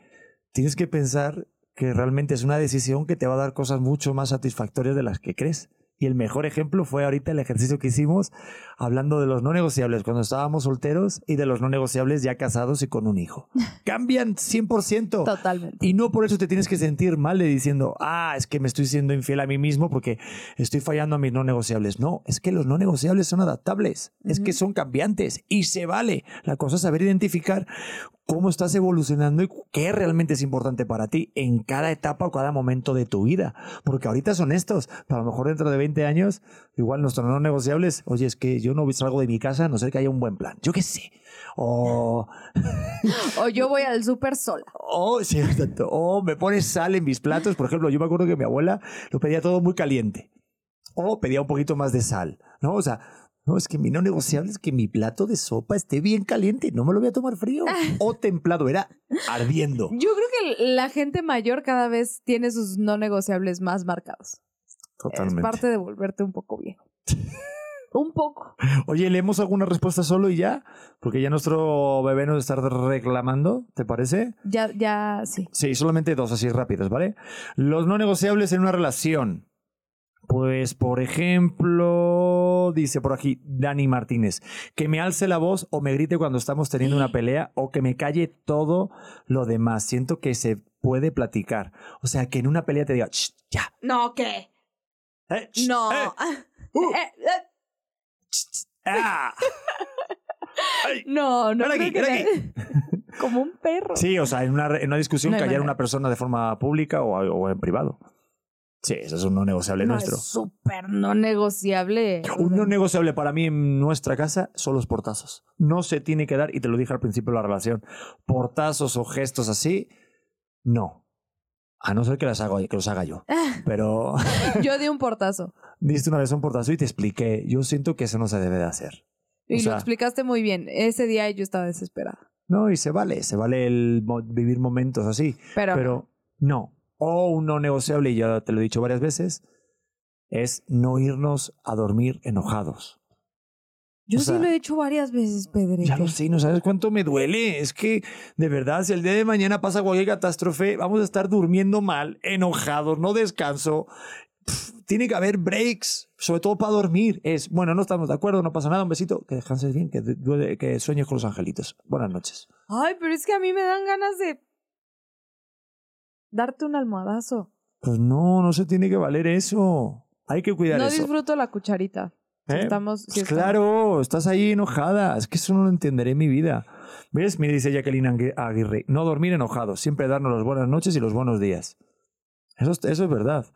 tienes que pensar que realmente es una decisión que te va a dar cosas mucho más satisfactorias de las que crees. Y el mejor ejemplo fue ahorita el ejercicio que hicimos hablando de los no negociables cuando estábamos solteros y de los no negociables ya casados y con un hijo. [LAUGHS] Cambian 100%. Totalmente. Y no por eso te tienes que sentir mal de diciendo, ah, es que me estoy siendo infiel a mí mismo porque estoy fallando a mis no negociables. No, es que los no negociables son adaptables, es que son cambiantes y se vale. La cosa es saber identificar cómo estás evolucionando y qué realmente es importante para ti en cada etapa o cada momento de tu vida. Porque ahorita son estos, pero a lo mejor dentro de 20 años, igual nuestros no negociables, oye, es que yo no salgo de mi casa a no ser que haya un buen plan. Yo qué sé. O... [LAUGHS] o yo voy al súper sola. O, sí, o me pones sal en mis platos. Por ejemplo, yo me acuerdo que mi abuela lo pedía todo muy caliente. O pedía un poquito más de sal. ¿no? O sea, no, es que mi no negociable es que mi plato de sopa esté bien caliente, no me lo voy a tomar frío [LAUGHS] o templado, era ardiendo. Yo creo que la gente mayor cada vez tiene sus no negociables más marcados. Totalmente. Es parte de volverte un poco viejo. [LAUGHS] un poco. Oye, ¿leemos alguna respuesta solo y ya? Porque ya nuestro bebé nos está reclamando, ¿te parece? Ya, ya, sí. Sí, solamente dos así rápidos, ¿vale? Los no negociables en una relación. Pues, por ejemplo, dice por aquí Dani Martínez, que me alce la voz o me grite cuando estamos teniendo una pelea o que me calle todo lo demás. Siento que se puede platicar. O sea, que en una pelea te diga, ya. No, ¿qué? Eh, no. Eh, [LAUGHS] uh. eh, ah. [LAUGHS] no, no. Aquí, [LAUGHS] Como un perro. Sí, o sea, en una, en una discusión callar a una persona de forma pública o, o en privado. Sí, eso es un no negociable nuestro. Es súper no negociable. Un no negociable para mí en nuestra casa son los portazos. No se tiene que dar, y te lo dije al principio de la relación, portazos o gestos así, no. A no ser que, las hago, que los haga yo. Pero. [LAUGHS] yo di un portazo. [LAUGHS] Diste una vez un portazo y te expliqué. Yo siento que eso no se debe de hacer. Y lo explicaste muy bien. Ese día yo estaba desesperada. No, y se vale, se vale el vivir momentos así. Pero, pero no o un no negociable, y ya te lo he dicho varias veces, es no irnos a dormir enojados. Yo sí lo he hecho varias veces, Pedro. Ya lo sé, no sabes cuánto me duele. Es que, de verdad, si el día de mañana pasa cualquier catástrofe, vamos a estar durmiendo mal, enojados, no descanso. tiene que haber breaks, sobre todo para dormir. Es, bueno, no estamos de acuerdo, no pasa nada, un besito, que descanses bien, que, que sueñes con los angelitos. Buenas noches. Ay, pero es que a mí me dan ganas de darte un almohadazo. Pues no, no se tiene que valer eso. Hay que cuidar eso. No disfruto la cucharita. ¿Eh? estamos, pues claro, estás ahí enojada. Es que eso no lo entenderé en mi vida. ¿Ves? Mira, dice Jacqueline Aguirre. No dormir enojado. Siempre darnos las buenas noches y los buenos días. Eso, eso es verdad.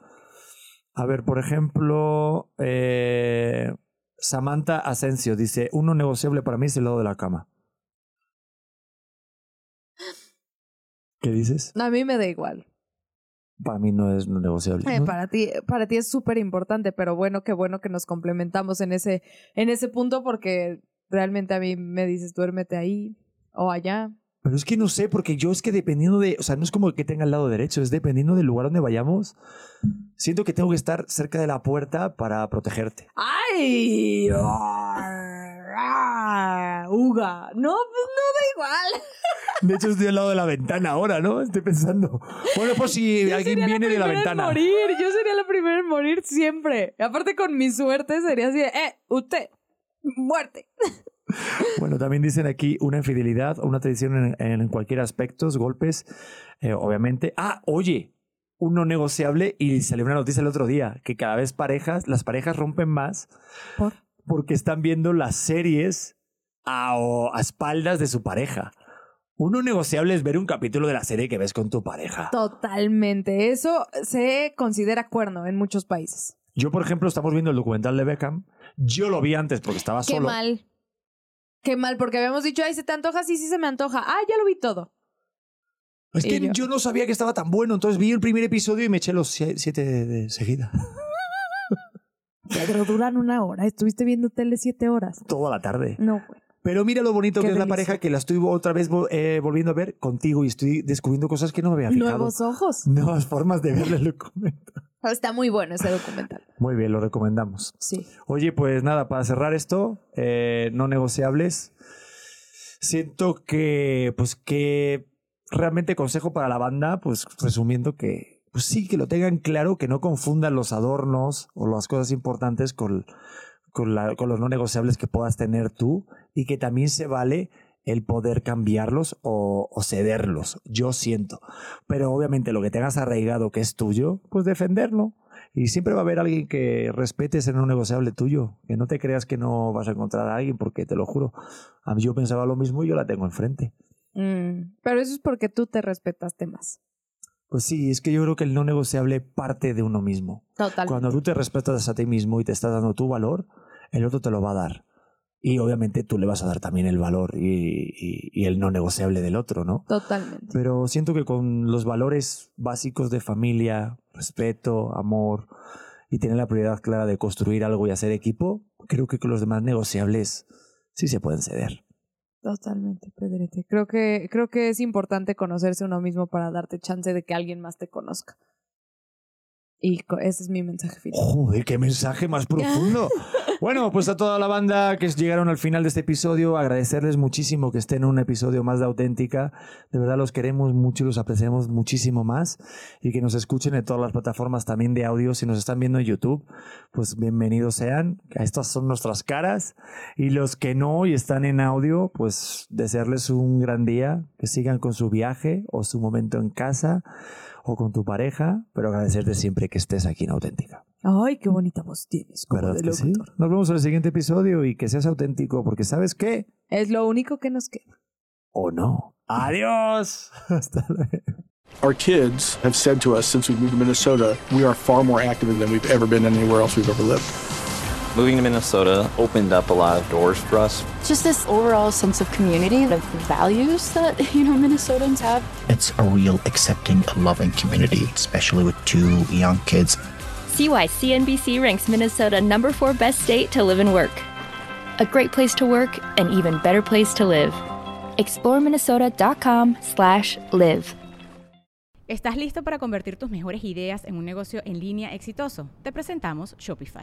A ver, por ejemplo, eh, Samantha Asensio dice, uno negociable para mí es el lado de la cama. ¿Qué dices? A mí me da igual. para mí no es negociable. Eh, ¿no? para ti, para ti es súper importante, pero bueno, qué bueno que nos complementamos en ese, en ese punto, porque realmente a mí me dices, duérmete ahí o allá. Pero es que no sé, porque yo es que dependiendo de, o sea, no es como que tenga el lado derecho, es dependiendo del lugar donde vayamos, siento que tengo que estar cerca de la puerta para protegerte. ¡Ay! Uga. No, pues no da igual. De hecho, estoy al lado de la ventana ahora, ¿no? Estoy pensando. Bueno, pues si Yo alguien sería viene de la primera en ventana. morir. Yo sería la primera en morir siempre. Y aparte con mi suerte sería así de, eh, usted, muerte. Bueno, también dicen aquí una infidelidad o una traición en, en cualquier aspecto, golpes, eh, obviamente. Ah, oye, un no negociable y salió una noticia el otro día que cada vez parejas, las parejas rompen más ¿Por? porque están viendo las series a, o a espaldas de su pareja. Uno negociable es ver un capítulo de la serie que ves con tu pareja. Totalmente. Eso se considera cuerno en muchos países. Yo, por ejemplo, estamos viendo el documental de Beckham. Yo lo vi antes porque estaba Qué solo. mal. Qué mal, porque habíamos dicho, ay, ¿se te antoja? Sí, sí se me antoja. Ah, ya lo vi todo. Es que yo. yo. no sabía que estaba tan bueno. Entonces vi el primer episodio y me eché los sie- siete de, de seguida. [LAUGHS] Pedro, duran una hora. Estuviste viendo tele siete horas. Toda la tarde. No, güey. Pero mira lo bonito Qué que es la pareja que la estoy otra vez eh, volviendo a ver contigo y estoy descubriendo cosas que no me había fijado. Nuevos ojos. Nuevas formas de ver el documental. Está muy bueno ese documental. Muy bien, lo recomendamos. Sí. Oye, pues nada, para cerrar esto, eh, no negociables. Siento que, pues que realmente consejo para la banda, pues resumiendo que, pues sí, que lo tengan claro, que no confundan los adornos o las cosas importantes con, con, la- con los no negociables que puedas tener tú y que también se vale el poder cambiarlos o, o cederlos, yo siento. Pero obviamente lo que tengas arraigado que es tuyo, pues defenderlo. Y siempre va a haber alguien que respete ese no negociable tuyo. Que no te creas que no vas a encontrar a alguien, porque te lo juro. A mí yo pensaba lo mismo y yo la tengo enfrente. Mm, pero eso es porque tú te respetaste más. Pues sí, es que yo creo que el no negociable parte de uno mismo. Total. Cuando tú te respetas a ti mismo y te estás dando tu valor, el otro te lo va a dar. Y obviamente tú le vas a dar también el valor y, y- y el no negociable del otro, ¿no? Totalmente. Pero siento que con los valores básicos de familia, respeto, amor y tener la prioridad clara de construir algo y hacer equipo, creo que con los demás negociables sí se pueden ceder. Totalmente, Pedrete. Creo que, creo que es importante conocerse uno mismo para darte chance de que alguien más te conozca. Y ese es mi mensaje final. Joder, qué mensaje más profundo. [LAUGHS] Bueno, pues a toda la banda que llegaron al final de este episodio, agradecerles muchísimo que estén en un episodio más de auténtica. De verdad los queremos mucho y los apreciamos muchísimo más. Y que nos escuchen en todas las plataformas también de audio. Si nos están viendo en YouTube, pues bienvenidos sean. Estas son nuestras caras. Y los que no y están en audio, pues desearles un gran día, que sigan con su viaje o su momento en casa o con tu pareja, pero agradecerte siempre que estés aquí en auténtica. Ay, qué bonita voz tienes. como ¿Verdad de que sí? Nos vemos en el siguiente episodio y que seas auténtico, porque ¿sabes qué? Es lo único que nos queda. ¿O no? ¡Adiós! [LAUGHS] Hasta luego. Our kids have said to us since we moved to Minnesota, we are far more active than we've ever been anywhere else we've ever lived. Moving to Minnesota opened up a lot of doors for us. just this overall sense of community of values that [LAUGHS] you know minnesotans have It's a real accepting, loving community, especially with two young kids. See why CNBC ranks Minnesota number four best state to live and work. A great place to work, an even better place to live. ExploreMinnesota.com/live. ¿Estás listo para convertir tus mejores ideas en un negocio en línea exitoso? Te presentamos Shopify.